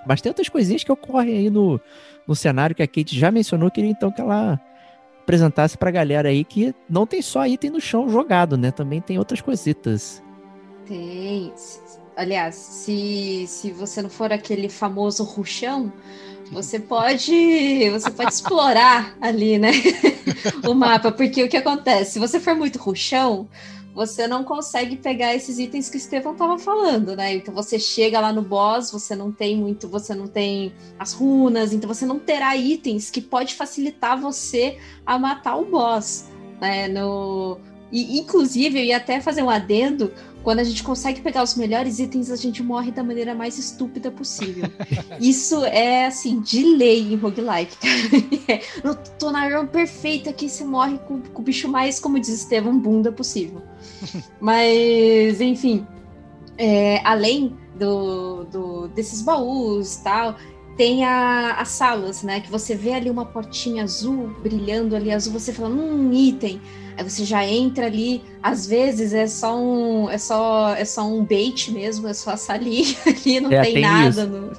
Mas tem outras coisinhas que ocorrem aí no, no cenário que a Kate já mencionou, queria então que ela apresentasse pra galera aí que não tem só item no chão jogado, né? Também tem outras coisitas. Tem. Aliás, se, se você não for aquele famoso ruchão, você pode você pode explorar ali, né? o mapa, porque o que acontece? Se você for muito ruchão, você não consegue pegar esses itens que o Estevão estava falando, né? Então você chega lá no boss, você não tem muito, você não tem as runas, então você não terá itens que pode facilitar você a matar o boss, né? No, e, inclusive, eu ia até fazer um adendo, quando a gente consegue pegar os melhores itens, a gente morre da maneira mais estúpida possível. Isso é, assim, de lei em roguelike. no Tonarão perfeito aqui, você morre com, com, o bicho mais, como diz Estevam, bunda possível. Mas, enfim, é, além do, do, desses baús tal, tem a, as salas, né? Que você vê ali uma portinha azul, brilhando ali azul, você fala, hum, item. Aí você já entra ali, às vezes é só um, é só, é só um bait mesmo, é só a salinha ali, não é, tem, tem, nada. No,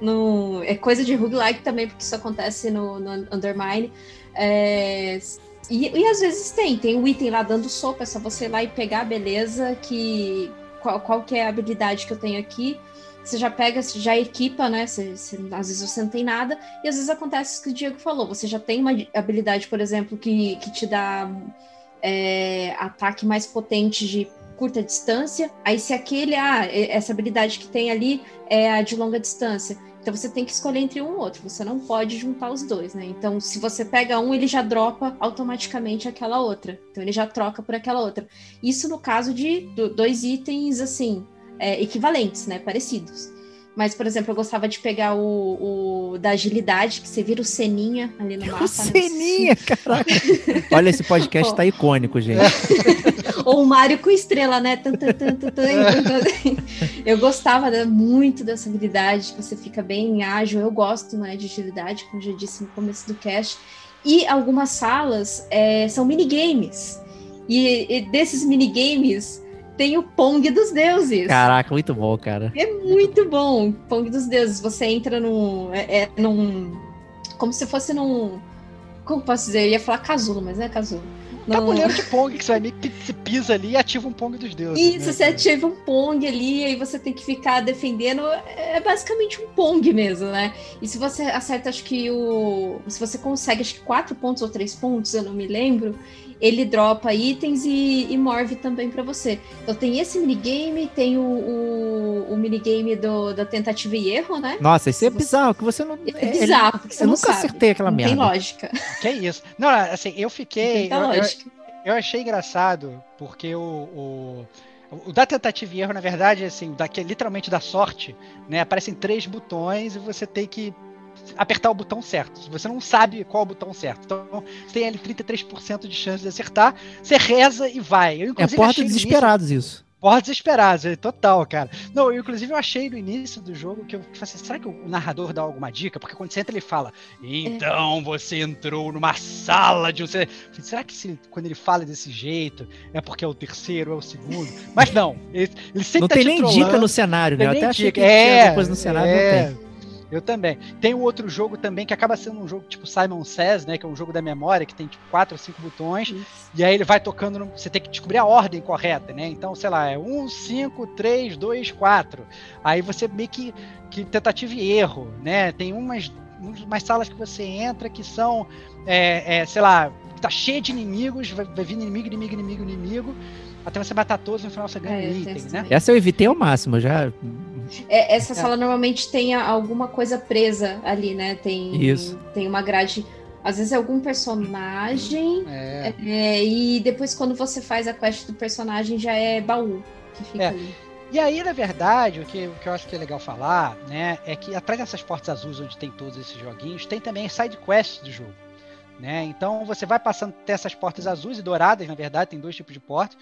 no, é coisa de roguelike também, porque isso acontece no, no Undermine. É, e, e, às vezes tem, tem um item lá dando sopa, é só você ir lá e pegar, beleza, que qual, qual que é a habilidade que eu tenho aqui você já pega, já equipa, né? Você, você, às vezes você não tem nada, e às vezes acontece o que o Diego falou. Você já tem uma habilidade, por exemplo, que, que te dá é, ataque mais potente de curta distância. Aí, se aquele, ah, essa habilidade que tem ali é a de longa distância. Então você tem que escolher entre um ou outro, você não pode juntar os dois, né? Então, se você pega um, ele já dropa automaticamente aquela outra. Então ele já troca por aquela outra. Isso no caso de dois itens assim, é, equivalentes, né? Parecidos. Mas, por exemplo, eu gostava de pegar o, o da agilidade, que você vira o Seninha ali no mapa. O Seninha, caraca. Olha, esse podcast tá icônico, gente. Ou o Mario com estrela, né? eu gostava muito dessa habilidade, você fica bem ágil. Eu gosto né, de agilidade, como já disse no começo do cast. E algumas salas é, são minigames. E, e desses minigames tem o Pong dos Deuses. Caraca, muito bom, cara. É muito bom. Pong dos Deuses. Você entra num. É, é num. Como se fosse num. Como posso dizer? Eu ia falar casulo, mas não é casulo. Num... Tabuleiro de Pong, que você vai meio que pisa ali e ativa um Pong dos deuses. Isso, né? você ativa um Pong ali, aí você tem que ficar defendendo. É basicamente um Pong mesmo, né? E se você acerta, acho que o. Se você consegue, acho que quatro pontos ou três pontos, eu não me lembro ele dropa itens e, e morve também para você. Então tem esse minigame, tem o, o, o, minigame do, da tentativa e erro, né? Nossa, isso é bizarro, que você não. É, é bizarro, porque você eu não nunca sabe. acertei aquela não merda. Tem lógica. Que é isso. Não, assim, eu fiquei. Eu, eu, eu, achei engraçado, porque o, o... O da tentativa e erro, na verdade, assim, daqui, literalmente da sorte, né? Aparecem três botões e você tem que apertar o botão certo. Você não sabe qual é o botão certo. Então, você tem ali 33% de chance de acertar, você reza e vai. Eu, é porta desesperados início, isso. Porra desesperados, é total, cara. Não, eu, inclusive eu achei no início do jogo que eu falei assim, será que o narrador dá alguma dica? Porque quando você entra ele fala, então é. você entrou numa sala de você. Será que se, quando ele fala desse jeito é porque é o terceiro, é o segundo? Mas não, ele, ele sempre Não tá tem nem dica no cenário, né? Eu até achei dica. que é, coisa no cenário, é, não tem. Eu também. Tem um outro jogo também que acaba sendo um jogo tipo Simon Says, né? Que é um jogo da memória que tem tipo quatro ou cinco botões. Isso. E aí ele vai tocando. No, você tem que descobrir a ordem correta, né? Então, sei lá, é um, cinco, três, dois, quatro. Aí você meio que, que tentativa e erro, né? Tem umas, umas salas que você entra que são, é, é, sei lá, tá cheio de inimigos, vai, vai vir inimigo, inimigo, inimigo, inimigo. Até você matar todos no final você ganha é, um item, né? Essa eu evitei ao máximo, já É, essa sala normalmente tem alguma coisa presa ali, né? Tem, Isso. tem uma grade. Às vezes é algum personagem. É, é, e depois, quando você faz a quest do personagem, já é baú que fica É. ali. E aí, na verdade, o que, o que eu acho que é legal falar, né, é que atrás dessas portas azuis onde tem todos esses joguinhos, tem também side quests do jogo. Né? Então você vai passando até essas portas azuis e douradas, na verdade, tem dois tipos de portas.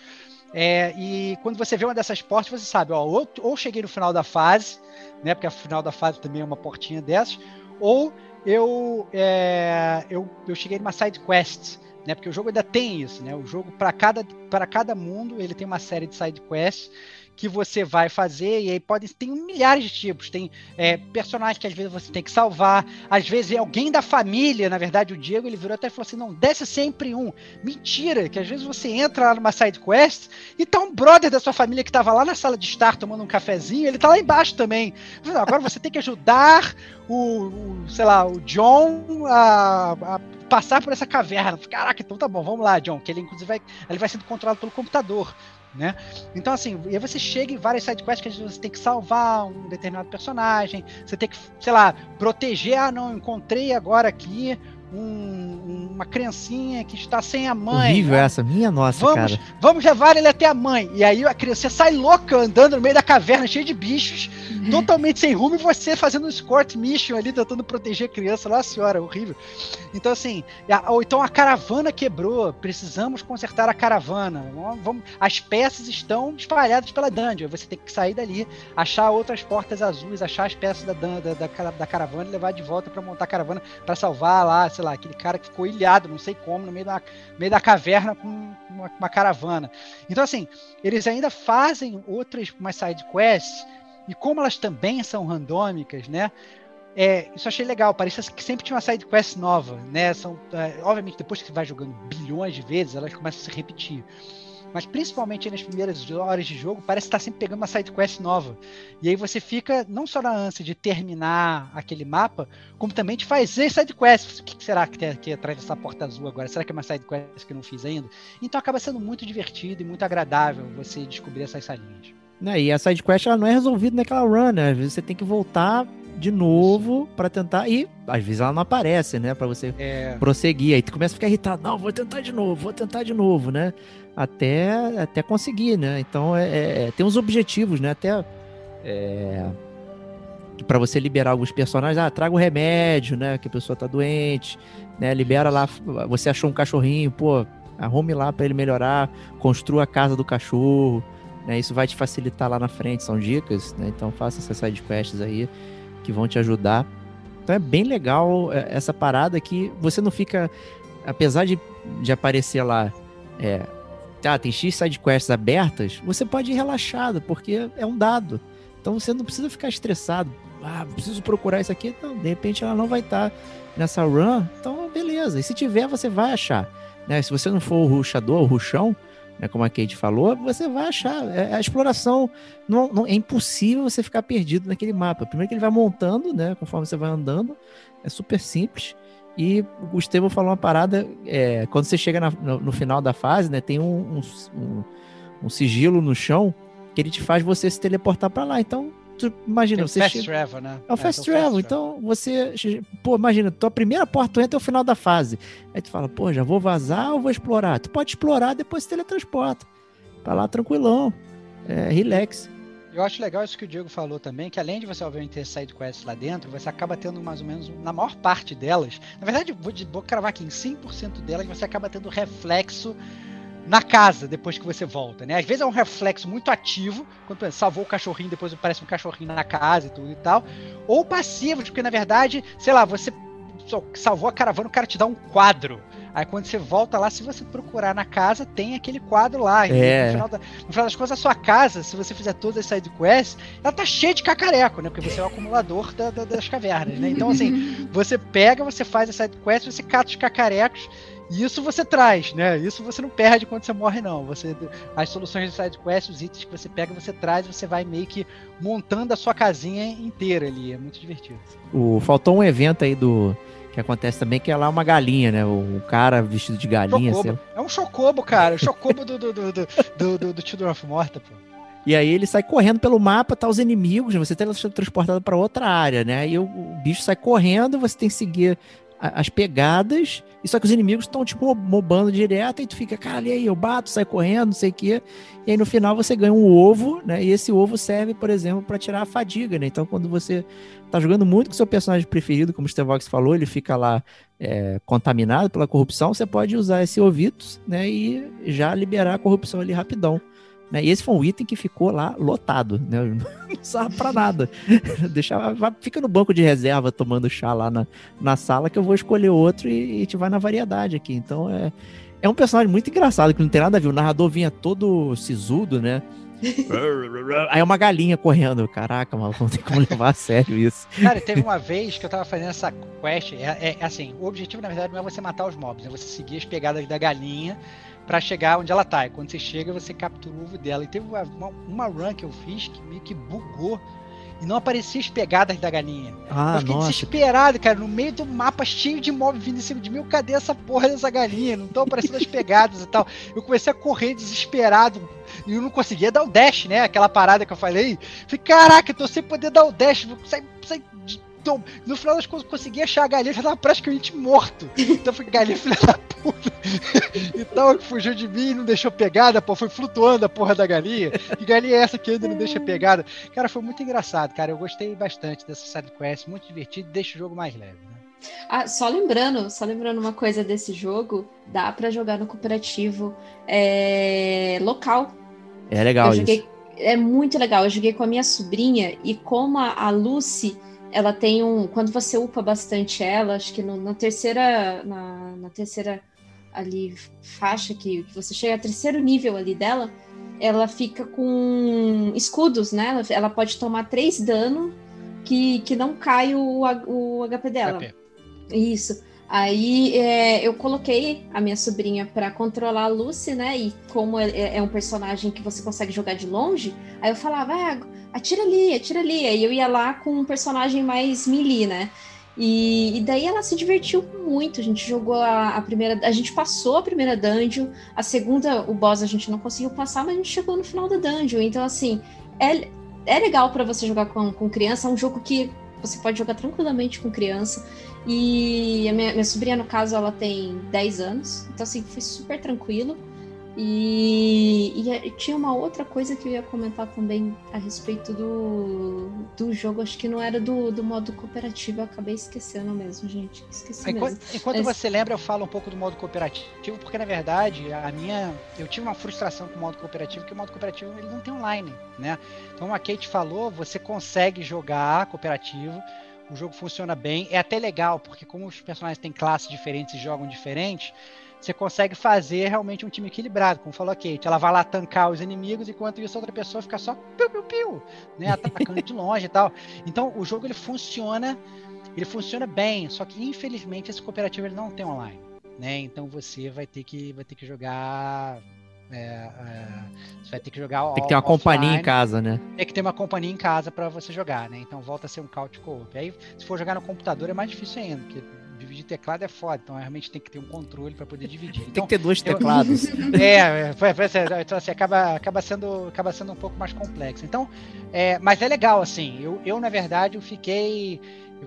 É, e quando você vê uma dessas portas, você sabe, ó, ou, ou cheguei no final da fase, né? Porque o final da fase também é uma portinha dessas, ou eu, é, eu, eu cheguei numa side quest, né? Porque o jogo ainda tem isso, né? O jogo para cada para cada mundo ele tem uma série de side quests que você vai fazer e aí pode tem milhares de tipos tem é, personagens que às vezes você tem que salvar às vezes é alguém da família na verdade o Diego ele virou até e falou assim não desce sempre um. Mentira que às vezes você entra lá numa side quest e tá um brother da sua família que tava lá na sala de estar tomando um cafezinho ele tá lá embaixo também. Agora você tem que ajudar o, o, sei lá o John a, a passar por essa caverna. Caraca então tá bom vamos lá John que ele inclusive vai ele vai sendo controlado pelo computador né? Então, assim, e aí você chega em várias sidequests que você tem que salvar um determinado personagem, você tem que, sei lá, proteger. Ah, não, encontrei agora aqui um- uma criancinha que está sem a mãe. Horrível né? essa, minha nossa, Vamos, cara. vamos levar ele até a mãe. E aí a criança sai louca andando no meio da caverna, cheia de bichos, totalmente sem rumo, e você fazendo um escort mission ali, tentando proteger a criança. Lá, senhora, horrível. Então, assim, a- ou então a caravana quebrou, precisamos consertar a caravana. Vamos, as peças estão espalhadas pela dungeon. Você tem que sair dali, achar outras portas azuis, achar as peças da, da, da, da caravana e levar de volta para montar a caravana para salvar lá, sei lá, aquele cara que ficou ilhado, não sei como, no meio da, meio da caverna com uma, uma caravana. Então, assim, eles ainda fazem outras umas side quests, e como elas também são randômicas, né? É, isso achei legal, parecia que sempre tinha uma side quest nova, né? São, é, obviamente, depois que você vai jogando bilhões de vezes, elas começam a se repetir. Mas principalmente nas primeiras horas de jogo, parece estar sempre pegando uma side quest nova. E aí você fica não só na ânsia de terminar aquele mapa, como também de fazer side quests. O que que será que tem aqui atrás dessa porta azul agora? Será que é uma side quest que eu não fiz ainda? Então acaba sendo muito divertido e muito agradável você descobrir essas salinhas. Né, E a side quest ela não é resolvida naquela run, né? Às vezes você tem que voltar de novo pra tentar e às vezes ela não aparece, né, Pra você É, prosseguir. Aí tu começa a ficar irritado, não, vou tentar de novo, vou tentar de novo, né? Até até conseguir, né? Então é, é- é- tem uns objetivos, né? Até é, para você liberar alguns personagens, ah, traga o remédio, né? Que a pessoa tá doente, né? Libera lá, você achou um cachorrinho, pô, arrume lá pra ele melhorar, construa a casa do cachorro, né? Isso vai te facilitar lá na frente, são dicas, né? Então faça essas side quests aí que vão te ajudar. Então é bem legal é, essa parada que você não fica, apesar de, de aparecer lá, é, tá, tem X side quests abertas, você pode ir relaxado, porque é um dado. Então você não precisa ficar estressado. Ah, preciso procurar isso aqui. Não, de repente ela não vai estar nessa run. Então, beleza. E se tiver, você vai achar. Né? Se você não for o ruxador, o ruxão, né, como a Kate falou, você vai achar. É, a exploração não, não- é impossível você ficar perdido naquele mapa. Primeiro que ele vai montando, né? Conforme você vai andando, é super simples. E o Estevam falou uma parada, é, quando você chega na- no, no final da fase, né? Tem um, um, um- um sigilo no chão que ele te faz você se teleportar para lá. Então, tu, imagina, o você Fast chega... Travel, né? É o Fast Travel, então você. Pô, imagina, tua primeira porta tu entra é o final da fase. Aí tu fala, pô, já vou vazar ou vou explorar? Tu pode explorar, depois se teletransporta. Pra lá tranquilão. É, relax. Eu acho legal isso que o Diego falou também, que além de você, obviamente, ter side quests lá dentro, você acaba tendo mais ou menos, na maior parte delas, na verdade, vou, de- vou cravar aqui, em 100% delas, você acaba tendo reflexo na casa, depois que você volta, né? Às vezes é um reflexo muito ativo, quando exemplo, salvou o cachorrinho, depois aparece um cachorrinho na casa e tudo e tal, ou passivos, porque na verdade, sei lá, você salvou a caravana, o cara te dá um quadro. Aí quando você volta lá, se você procurar na casa, tem aquele quadro lá. É. no, final da- no final das contas, a sua casa, se você fizer todas as side quests, ela tá cheia de cacareco, né? Porque você é o acumulador da- da- das cavernas, né? Então, assim, você pega, você faz a side quest, você cata os cacarecos, e isso você traz, né? Isso você não perde quando você morre, não. Você, as soluções de side quest, os itens que você pega, você traz, você vai meio que montando a sua casinha inteira ali. É muito divertido. O, faltou um evento aí do. Que acontece também, que é lá uma galinha, né? O, cara vestido de galinha. É um chocobo, cara. O chocobo do, do, do, do, do, do, do Children of Morta, pô. E aí ele sai correndo pelo mapa, tá os inimigos, você tá transportado para outra área, né? Aí o, bicho sai correndo, você tem que seguir as pegadas, e só que os inimigos estão, tipo, mobando direto, e tu fica, cara, e aí, eu bato, sai correndo, não sei o quê. E aí no final você ganha um ovo, né? E esse ovo serve, por exemplo, para tirar a fadiga, né? Então quando você tá jogando muito com seu personagem preferido, como o Stevox falou, ele fica lá é, contaminado pela corrupção, você pode usar esse ovitos, né? E já liberar a corrupção ali rapidão. Né? E esse foi um item que ficou lá lotado, né? Não usava pra nada. Deixava, fica no banco de reserva tomando chá lá na, na sala que eu vou escolher outro e, e a gente vai na variedade aqui. Então é, é um personagem muito engraçado, que não tem nada a ver. O narrador vinha todo sisudo, né? Aí é uma galinha correndo. Caraca, maluco, não tem como levar a sério isso. Cara, teve uma vez que eu tava fazendo essa quest. É, é, assim, o objetivo, na verdade, não é você matar os mobs, é você seguir as pegadas da galinha para chegar onde ela tá. E quando você chega, você captura o ovo dela. E teve uma, uma, run que eu fiz que meio que bugou e não aparecia as pegadas da galinha. Ah, eu fiquei nossa. desesperado, cara, no meio do mapa cheio de móvel vindo em cima de mim. Cadê essa porra dessa galinha? Não estão aparecendo as pegadas e tal. Eu comecei a correr desesperado e eu não conseguia dar o dash, né? Aquela parada que eu falei. Falei, caraca, eu tô sem poder dar o dash. Sai, sai então, no final das contas, consegui achar a galinha, já tava praticamente morto. Então foi galinha filha da puta. Então fugiu de mim, não deixou pegada, pô, foi flutuando a porra da galinha. Que galinha é essa que ainda não deixa pegada? Cara, foi muito engraçado, cara. Eu gostei bastante dessa side quest, muito divertido, deixa o jogo mais leve, né? Ah, só lembrando, só lembrando uma coisa desse jogo, dá para jogar no cooperativo é, local. É legal joguei, isso. É muito legal. Eu joguei com a minha sobrinha e como a, a Lucy ela tem um. Quando você upa bastante ela, acho que no, na terceira. Na, na, terceira ali faixa que, que você chega, a terceiro nível ali dela, ela fica com escudos, né? Ela, ela pode tomar três dano que, que não cai o, o HP dela. HP. Isso. Aí é, eu coloquei a minha sobrinha para controlar a Lucy, né? E como é, é, um personagem que você consegue jogar de longe, aí eu falava, ah, atira ali, atira ali. Aí eu ia lá com um personagem mais melee, né? E, e, daí ela se divertiu muito. A gente jogou a, a, primeira. A gente passou a primeira dungeon. A segunda, o boss a gente não conseguiu passar, mas a gente chegou no final da dungeon. Então, assim, é, é legal para você jogar com, com criança. É um jogo que você pode jogar tranquilamente com criança. E a minha, minha sobrinha, no caso, ela tem 10 anos. Então, assim, foi super tranquilo. E, e, tinha uma outra coisa que eu ia comentar também a respeito do, do jogo, acho que não era do, do modo cooperativo, eu acabei esquecendo mesmo, gente. Esqueci enquanto, mesmo. enquanto Mas... você lembra, eu falo um pouco do modo cooperativo, porque na verdade a minha. Eu tive uma frustração com o modo cooperativo, que o modo cooperativo ele não tem online, né? Então a Kate falou, você consegue jogar cooperativo. O jogo funciona bem, é até legal, porque como os personagens têm classes diferentes e jogam diferentes, você consegue fazer realmente um time equilibrado, como falou a Kate. Ela vai lá tancar os inimigos, enquanto isso outra pessoa fica só piu, piu, piu, né, atacando de longe e tal. Então o jogo ele funciona, ele funciona bem, só que infelizmente esse cooperativo ele não tem online, né? Então você vai ter que vai ter que jogar é, é, você vai ter que jogar Tem que ter uma offline. companhia em casa, né? Tem que ter uma companhia em casa para você jogar, né? Então volta a ser um couch co-op. Aí, se for jogar no computador, é mais difícil ainda, porque dividir teclado é foda, então realmente tem que ter um controle para poder dividir. Então, tem que ter dois teclados. é, é, então assim, acaba, acaba, sendo, acaba sendo um pouco mais complexo. Então, é, mas é legal, assim, eu, eu na verdade eu fiquei.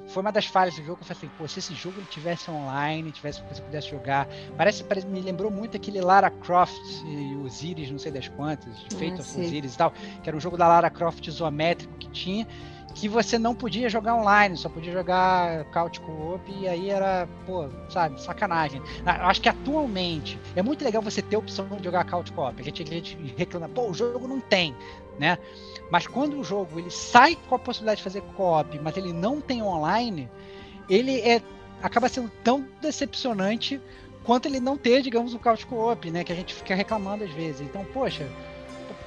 Foi uma das falhas do jogo que eu falei assim, pô, se esse jogo tivesse online, tivesse que você pudesse jogar. Parece, parece, me lembrou muito aquele Lara Croft e Osiris, não sei das quantas, feito ah, Osiris e tal, que era um jogo da Lara Croft isométrico que tinha que você não podia jogar online, só podia jogar couch co-op e aí era, pô, sabe, sacanagem. Eu acho que atualmente é muito legal você ter a opção de jogar couch co-op. A gente, a gente reclama, pô, o jogo não tem, né? Mas quando o jogo ele sai com a possibilidade de fazer co-op, mas ele não tem online, ele é acaba sendo tão decepcionante quanto ele não ter, digamos, o couch co-op, né, que a gente fica reclamando às vezes. Então, poxa,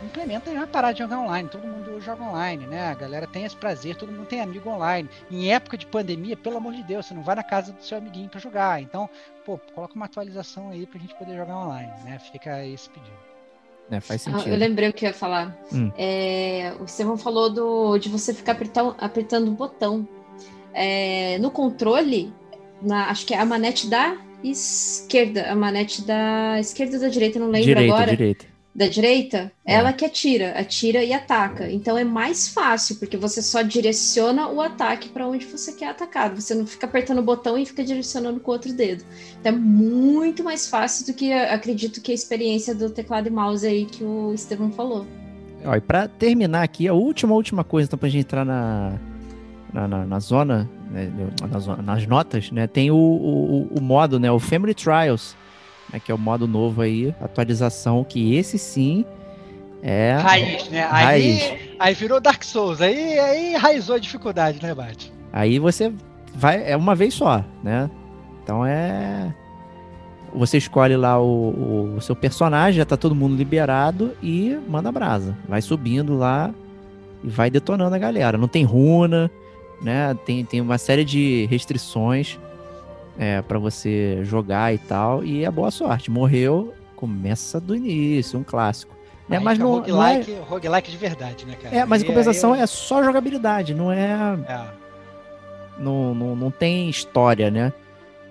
implementa e vai parar de jogar online. Todo mundo joga online, né? A galera tem esse prazer, todo mundo tem amigo online. Em época de pandemia, pelo amor de Deus, você não vai na casa do seu amiguinho para jogar. Então, pô, coloca uma atualização aí pra gente poder jogar online, né? Fica esse pedido. É, faz sentido. Ah, eu lembrei o que eu ia falar. Hum. É, o Estevão falou do, de você ficar apertando, apertando o botão. É, no controle, na, acho que é a manete da esquerda, a manete da esquerda ou da direita, não lembro direita, agora. Direita da direita, é. ela que atira, atira e ataca. Então é mais fácil, porque você só direciona o ataque para onde você quer atacar. Você não fica apertando o botão e fica direcionando com o outro dedo. Então é muito mais fácil do que acredito que a experiência do teclado e mouse aí que o Estevam falou. Ó, e para terminar aqui, a última, última coisa, então, pra gente entrar na, na, na, na zona, né, nas, nas notas, né? Tem o, o, o modo, né? O Family Trials né, que é o modo novo aí, atualização, que esse sim é. Raiz, né? Raiz. Aí, aí virou Dark Souls, aí, aí raizou a dificuldade, né, Bate? Aí você vai. É uma vez só, né? Então é. Você escolhe lá o, o, seu personagem, já tá todo mundo liberado e manda brasa. Vai subindo lá e vai detonando a galera. Não tem runa, né? Tem, tem uma série de restrições é, para você jogar e tal. E é boa sorte. Morreu, começa do início, um clássico. É, mas não, roguelike, não é... roguelike de verdade, né, cara? É, mas em compensação é só jogabilidade, não é... é. Não, não, não tem história, né?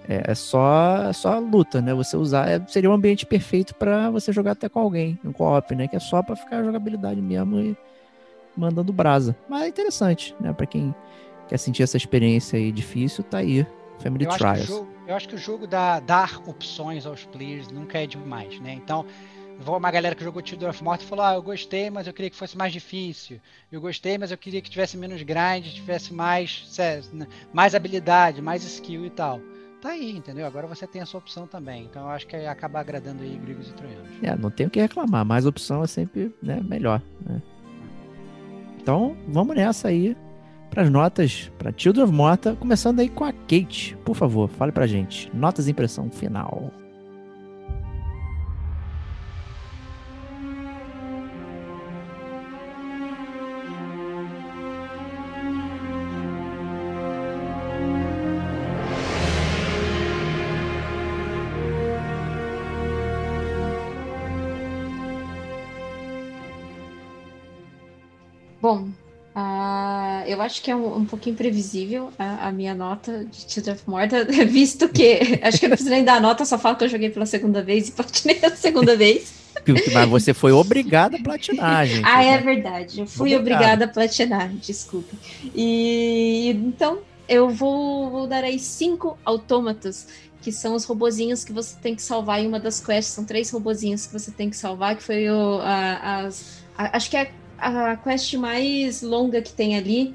É, é só, é só luta, né? Você usar. É, seria um ambiente perfeito para você jogar até com alguém, um co-op, né? Que é só para ficar jogabilidade mesmo e mandando brasa. Mas é interessante, né? Para quem quer sentir essa experiência aí difícil, tá aí Family eu Trials. Acho jogo, eu acho que o jogo dá, dar opções aos players nunca é demais, né? Então, vou uma galera que jogou Children of Morta e falou: Ah, eu gostei, mas eu queria que fosse mais difícil. Eu gostei, mas eu queria que tivesse menos grind, tivesse mais, mais habilidade, mais skill e tal. Tá aí, entendeu? Agora você tem a sua opção também. Então eu acho que acaba agradando aí gregos e troianos. É, não tem o que reclamar. Mais opção é sempre né, melhor. Né? Então, vamos nessa aí para as notas para Children of Morta, começando aí com a Kate. Por favor, fale pra gente. Notas e impressão final. Bom, Uh, eu acho que é um, um pouquinho previsível a, a, minha nota de Children of Morta, visto que acho que eu não preciso nem dar a nota, só falo que eu joguei pela segunda vez e platinei a segunda vez. Mas você foi obrigada a platinar, gente. Ah, é verdade. Eu fui obrigada a platinar, desculpe. E então eu vou, vou dar aí cinco autômatos que são os robozinhos que você tem que salvar em uma das quests. São três robozinhos que você tem que salvar, que foi o, a, as, a, acho que é a quest mais longa que tem ali,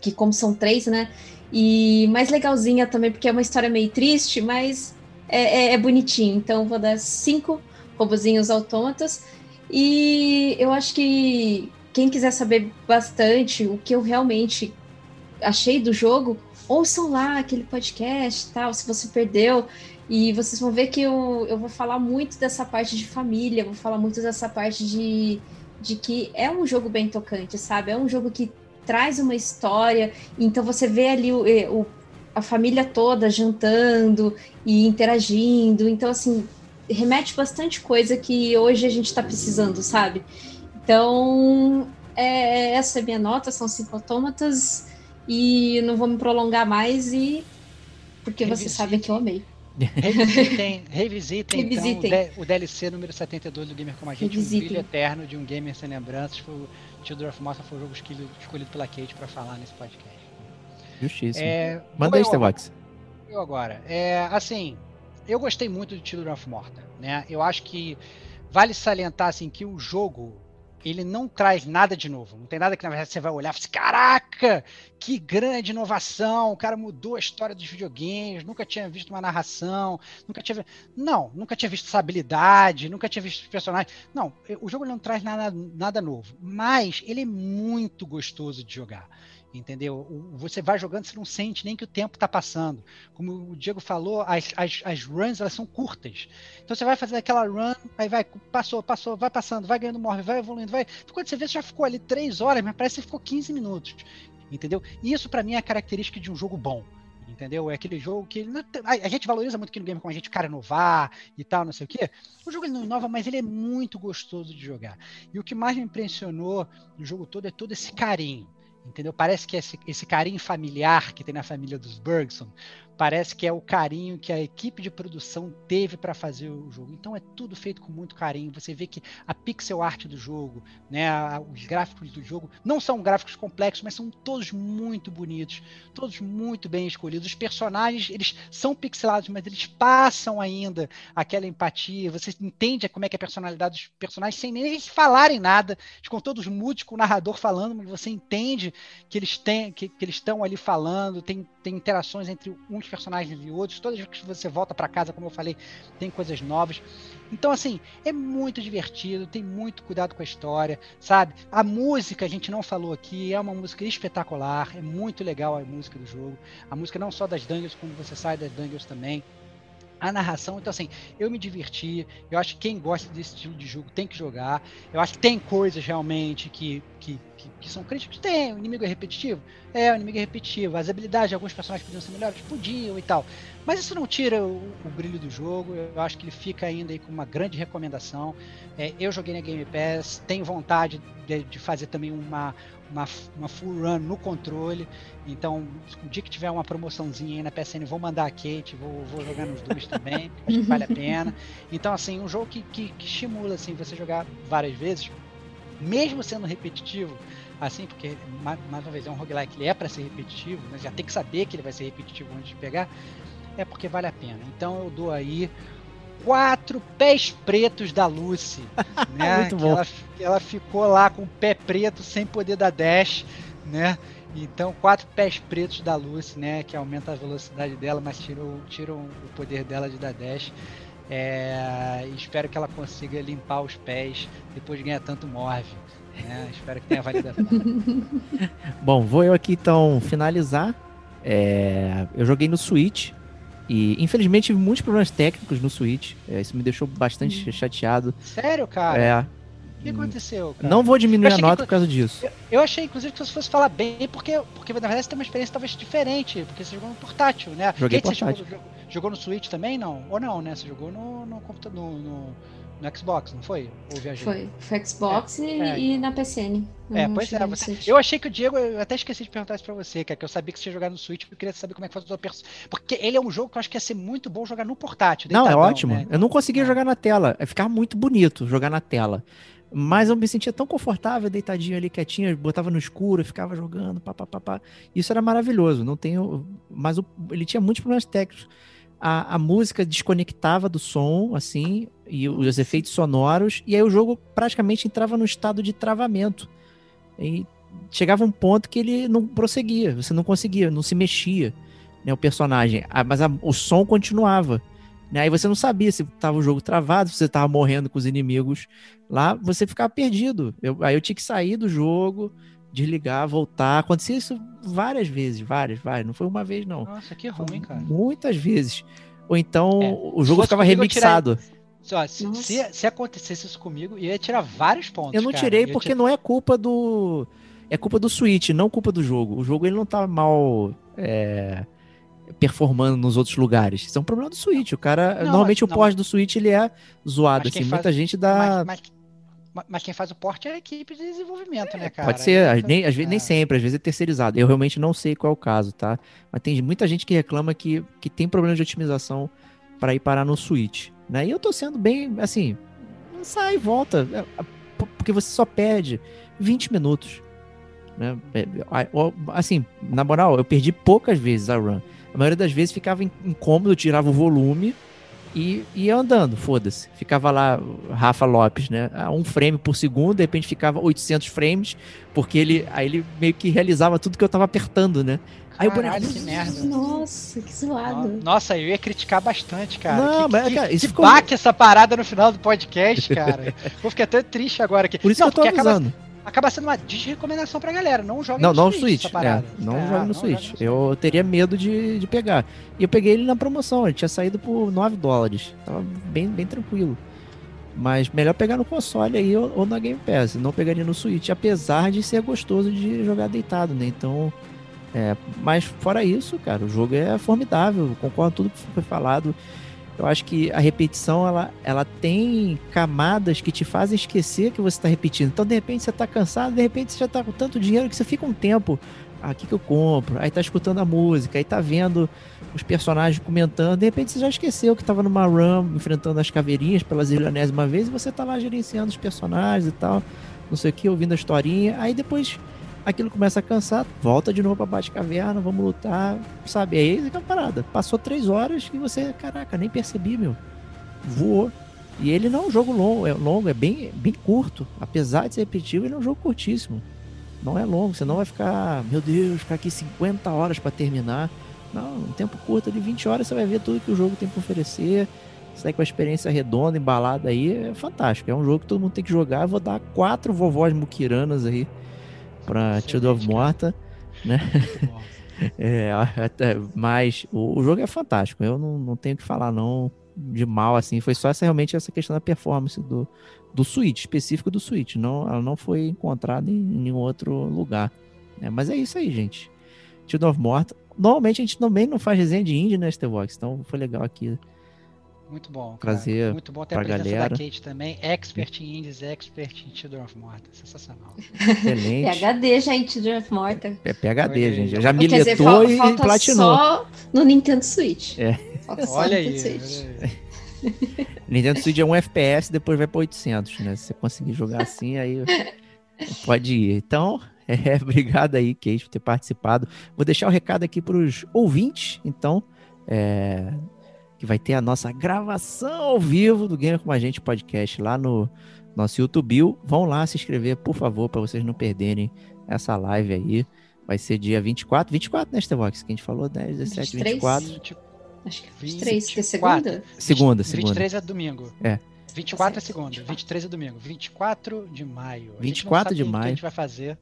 que como são três, né? E mais legalzinha também, porque é uma história meio triste, mas é, é, é bonitinho. Então vou dar cinco robozinhos autômatas. E eu acho que quem quiser saber bastante o que eu realmente achei do jogo, ouçam lá aquele podcast tal, se você perdeu. E vocês vão ver que eu, eu vou falar muito dessa parte de família, vou falar muito dessa parte de de que é um jogo bem tocante, sabe? É um jogo que traz uma história, então você vê ali o, o a família toda jantando e interagindo, então assim remete bastante coisa que hoje a gente está precisando, sabe? Então é, essa é a minha nota, são cinco autômatas e não vou me prolongar mais e porque vocês sabem que eu amei. Revisitem, revisitem, revisitem. Então, o, DLC número 72 do Gamer Como a Gente, revisitem. um brilho eterno de um gamer sem lembranças. Foi, o Children of Morta foi o jogo escolhido, escolhido pela Kate para falar nesse podcast. Justiça. É, Manda aí, Starbucks. Eu agora. É, assim, eu gostei muito de Children of Morta. Né? Eu acho que vale salientar assim, que o jogo ele não traz nada de novo. Não tem nada que na verdade você vai olhar e assim, caraca, que grande inovação, o cara mudou a história dos videogames, nunca tinha visto uma narração, nunca tinha Não, nunca tinha visto essa habilidade, nunca tinha visto os personagens. Não, o jogo não traz nada, nada novo, mas ele é muito gostoso de jogar entendeu? Você vai jogando, você não sente nem que o tempo está passando. Como o Diego falou, as, as, as runs elas são curtas. Então você vai fazer aquela run, aí vai, passou, passou, vai passando, vai ganhando morre, vai evoluindo, vai. Quando você vê, você já ficou ali 3 horas, mas parece que ficou 15 minutos. Entendeu? E isso para mim é a característica de um jogo bom entendeu? É aquele jogo que a, gente valoriza muito aqui no game como a gente, cara inovar e tal, não sei o quê. O jogo ele não inova, mas ele é muito gostoso de jogar. E o que mais me impressionou no jogo todo é todo esse carinho entendeu? Parece que esse, esse carinho familiar que tem na família dos Bergson parece que é o carinho que a equipe de produção teve para fazer o jogo. Então é tudo feito com muito carinho. Você vê que a pixel art do jogo, né, os gráficos do jogo, não são gráficos complexos, mas são todos muito bonitos, todos muito bem escolhidos. Os personagens, eles são pixelados, mas eles passam ainda aquela empatia. Você entende como é que é a personalidade dos personagens sem nem falarem nada, com todos mudos, com o narrador falando, mas você entende que eles têm, que, que eles estão ali falando, tem, tem interações entre uns personagens e outros. Todas que você volta para casa, como eu falei, tem coisas novas. Então, assim, é muito divertido, tem muito cuidado com a história, sabe? A música, a gente não falou aqui, é uma música espetacular, é muito legal a música do jogo. A música não só das dungeons, como você sai das dungeons também a narração. Então, assim, eu me diverti. Eu acho que quem gosta desse estilo de jogo tem que jogar. Eu acho que tem coisas realmente que, que, que, que são críticas. Tem, o inimigo é repetitivo? É, o inimigo é repetitivo. As habilidades de alguns personagens podiam ser melhores? Podiam e tal. Mas isso não tira o, o brilho do jogo. Eu acho que ele fica ainda aí com uma grande recomendação. É, eu joguei na Game Pass, tenho vontade de, de fazer também uma, uma, uma full run no controle. Então, o dia que tiver uma promoçãozinha aí na PSN, vou mandar a Kate, vou, vou jogar nos dois também, acho que vale a pena. Então, assim, um jogo que, que, que estimula assim, você jogar várias vezes, mesmo sendo repetitivo, assim, porque, mais, uma vez, é um roguelike, ele é para ser repetitivo, mas já tem que saber que ele vai ser repetitivo antes de pegar, é porque vale a pena. Então, eu dou aí quatro pés pretos da Lucy. né? Muito bom. Ela, ela, ficou lá com o pé preto sem poder dar dash, né? Então, quatro pés pretos da Lucy, né? Que aumenta a velocidade dela, mas tiram, tiram o poder dela de dar dash. É, espero que ela consiga limpar os pés depois de ganhar tanto morve. Né? espero que tenha pena. Bom, vou eu aqui então finalizar. É, eu joguei no Switch, e infelizmente tive muitos problemas técnicos no Switch. É, isso me deixou bastante hum. chateado. Sério, cara? É. O que aconteceu, cara? Não vou diminuir a nota que, por causa disso. Eu, eu, achei, inclusive, que você fosse falar bem, porque, porque na verdade você tem uma experiência talvez diferente, porque você jogou no portátil, né? Joguei portátil. Você jogou, jogou, no Switch também, não? Ou não, né? Você jogou no, no computador, no, no no Xbox, não foi? Ou viajei? Foi, foi Xbox é, e, é. e, na PCN. É, pois é. Você, eu achei que o Diego, eu até esqueci de perguntar isso pra você, cara, que eu sabia que você ia jogar no Switch, porque eu queria saber como é que faz o seu personagem. Porque ele é um jogo que eu acho que ia ser muito bom jogar no portátil. Não, é ótimo. Né? Eu não conseguia é. jogar na tela. É ficar muito bonito jogar na tela. Mas eu me sentia tão confortável, deitadinho ali, quietinho, botava no escuro, ficava jogando, papapá. Isso era maravilhoso. Não tenho. Mas o... ele tinha muitos problemas técnicos a, a música desconectava do som, assim, e os efeitos sonoros, e aí o jogo praticamente entrava no estado de travamento. E chegava um ponto que ele não prosseguia, você não conseguia, não se mexia, né, o personagem, ah, mas a, o som continuava. Né? Aí você não sabia se estava o jogo travado, se você estava morrendo com os inimigos lá, você ficava perdido. Eu, aí eu tinha que sair do jogo, desligar, voltar. Aconteceu isso várias vezes, várias, várias. Não foi uma vez, não. Nossa, que ruim, cara. Muitas vezes. Ou então é. o jogo ficava remixado. Só, se, se, se, acontecesse isso comigo, eu ia tirar vários pontos. Eu não cara. tirei porque tirar... não é culpa do. É culpa do Switch, não culpa do jogo. O jogo ele não tá mal é, performando nos outros lugares. Isso é um problema do Switch. O cara. Não, normalmente o pós do Switch ele é zoado. Assim, faz... Muita gente dá. Mas, mas mas quem faz o porte é a equipe de desenvolvimento, né, cara? Pode ser, nem, às vezes, nem sempre, às vezes é terceirizado. Eu realmente não sei qual é o caso, tá? Mas tem muita gente que reclama que, que tem problema de otimização para ir parar no Switch, né? E eu tô sendo bem, assim, sai e volta, é, porque você só perde 20 minutos, né? É, assim, na moral, eu perdi poucas vezes a run. A maioria das vezes ficava incômodo, tirava o volume e ia andando, foda-se. Ficava lá, Rafa Lopes, né? A um frame por segundo, de repente ficava 800 frames, porque ele aí ele meio que realizava tudo que eu tava apertando, né? Aí o boneco. Que merda. Nossa, que zoado. Nossa, eu ia criticar bastante, cara. Não, que, mas, que, cara, isso que ficou... baque essa parada no final do podcast, cara. Vou ficar até triste agora aqui. Por isso Não, que eu tô avisando. Acaba acaba sendo uma desrecomendação pra galera. Não joga não, no não Switch. Switch é, não é, joga no Switch. No eu teria medo de, de pegar. E eu peguei ele na promoção, ele tinha saído por 9 dólares. Tava bem, bem tranquilo. Mas melhor pegar no console aí ou, ou na Game Pass. Não pegaria no Switch, apesar de ser gostoso de jogar deitado, né? Então. É, mas fora isso, cara, o jogo é formidável. Concordo com tudo que foi falado. Eu acho que a repetição, ela, ela tem camadas que te fazem esquecer que você está repetindo. Então, de repente, você está cansado, de repente, você já está com tanto dinheiro que você fica um tempo. Ah, o que, eu compro? Aí tá escutando a música, aí tá vendo os personagens comentando. De repente, você já esqueceu que estava numa run, enfrentando as caveirinhas pela zilionésima vez, e você tá lá gerenciando os personagens e tal, não sei o que, ouvindo a historinha. Aí depois aquilo começa a cansar, volta de novo pra Bate-Caverna, vamos lutar, sabe? Aí fica parada. Passou três horas e você, caraca, nem percebi, meu. Voou. E ele não é um jogo longo, é longo, é bem, bem curto. Apesar de ser repetitivo, ele é um jogo curtíssimo. Não é longo, você não vai ficar, meu Deus, ficar aqui 50 horas para terminar. Não, um tempo curto de 20 horas você vai ver tudo que o jogo tem para oferecer. Tá com a experiência redonda, embalada aí, é fantástico. É um jogo que todo mundo tem que jogar. Eu vou dar quatro vovós muquiranas aí Children of Morta, né? é, até, mas o, o, jogo é fantástico. Eu não, não tenho que falar não de mal assim. Foi só essa, realmente essa questão da performance do, do Switch, específico do Switch. Não, ela não foi encontrada em, em nenhum outro lugar. É, mas é isso aí, gente. Of Morta. Normalmente a gente também não faz resenha de indie, né, Stevox? Então foi legal aqui muito bom. Cara. Trazer Muito bom ter a presença galera. da Kate também. Expert em indies, expert em Children of Morta. Sensacional. Excelente. PHD já em Children of Morta. É PHD, gente. Já militou dizer, falta, e falta platinou. só no Nintendo Switch. É. Olha aí. Switch. Nintendo Switch é um FPS, depois vai para 800, né? Se você conseguir jogar assim, aí pode ir. Então, é, obrigado aí, Kate, por ter participado. Vou deixar o recado aqui para os ouvintes, então, é, que vai ter a nossa gravação ao vivo do Gamer com a Gente podcast lá no nosso YouTube. Vão lá se inscrever, por favor, para vocês não perderem essa live aí. Vai ser dia 24, 24, né, Stevox? Que a gente falou, 10, 17, 23, 24. 20, acho que 23, 24, que é segunda? Segunda, segunda. 23 é domingo. É. 24 é segunda, 23 é domingo. 24 de maio. 24 de maio. O que a gente vai fazer.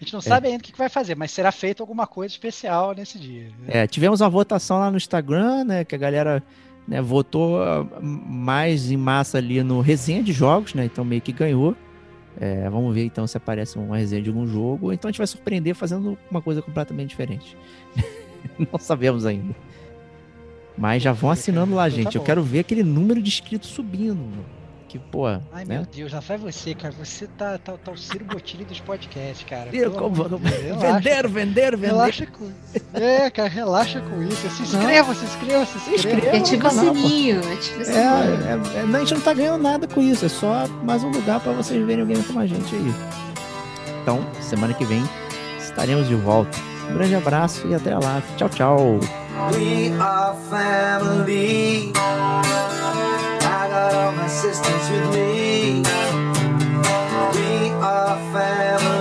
A gente não é. sabe ainda o que vai fazer, mas será feito alguma coisa especial nesse dia. Né? É, tivemos uma votação lá no Instagram, né? Que a galera né, votou ah, mais em massa ali no resenha de jogos, né? Então meio que ganhou. É, vamos ver então se aparece uma resenha de algum jogo. Então a gente vai surpreender fazendo uma coisa completamente diferente. não sabemos ainda. Mas já vão assinando lá, então tá gente. Eu quero ver aquele número de inscritos subindo que, pô. Ai, né? meu Deus, lá vai você, cara. Você tá, tá, tá o Ciro Botilho dos podcasts, cara. Eu, como, vender, vender, vender. Relaxa com É, cara, relaxa com isso. Se inscreva, não. se inscreva, se inscreva. inscreva ativa o sininho, ativa o sininho. É, é, é, a gente não tá ganhando nada com isso. É só mais um lugar pra vocês verem o game com a gente aí. Então, semana que vem estaremos de volta. Um grande abraço e até lá. Tchau, tchau. We are family. Got all my sisters with me. We are family.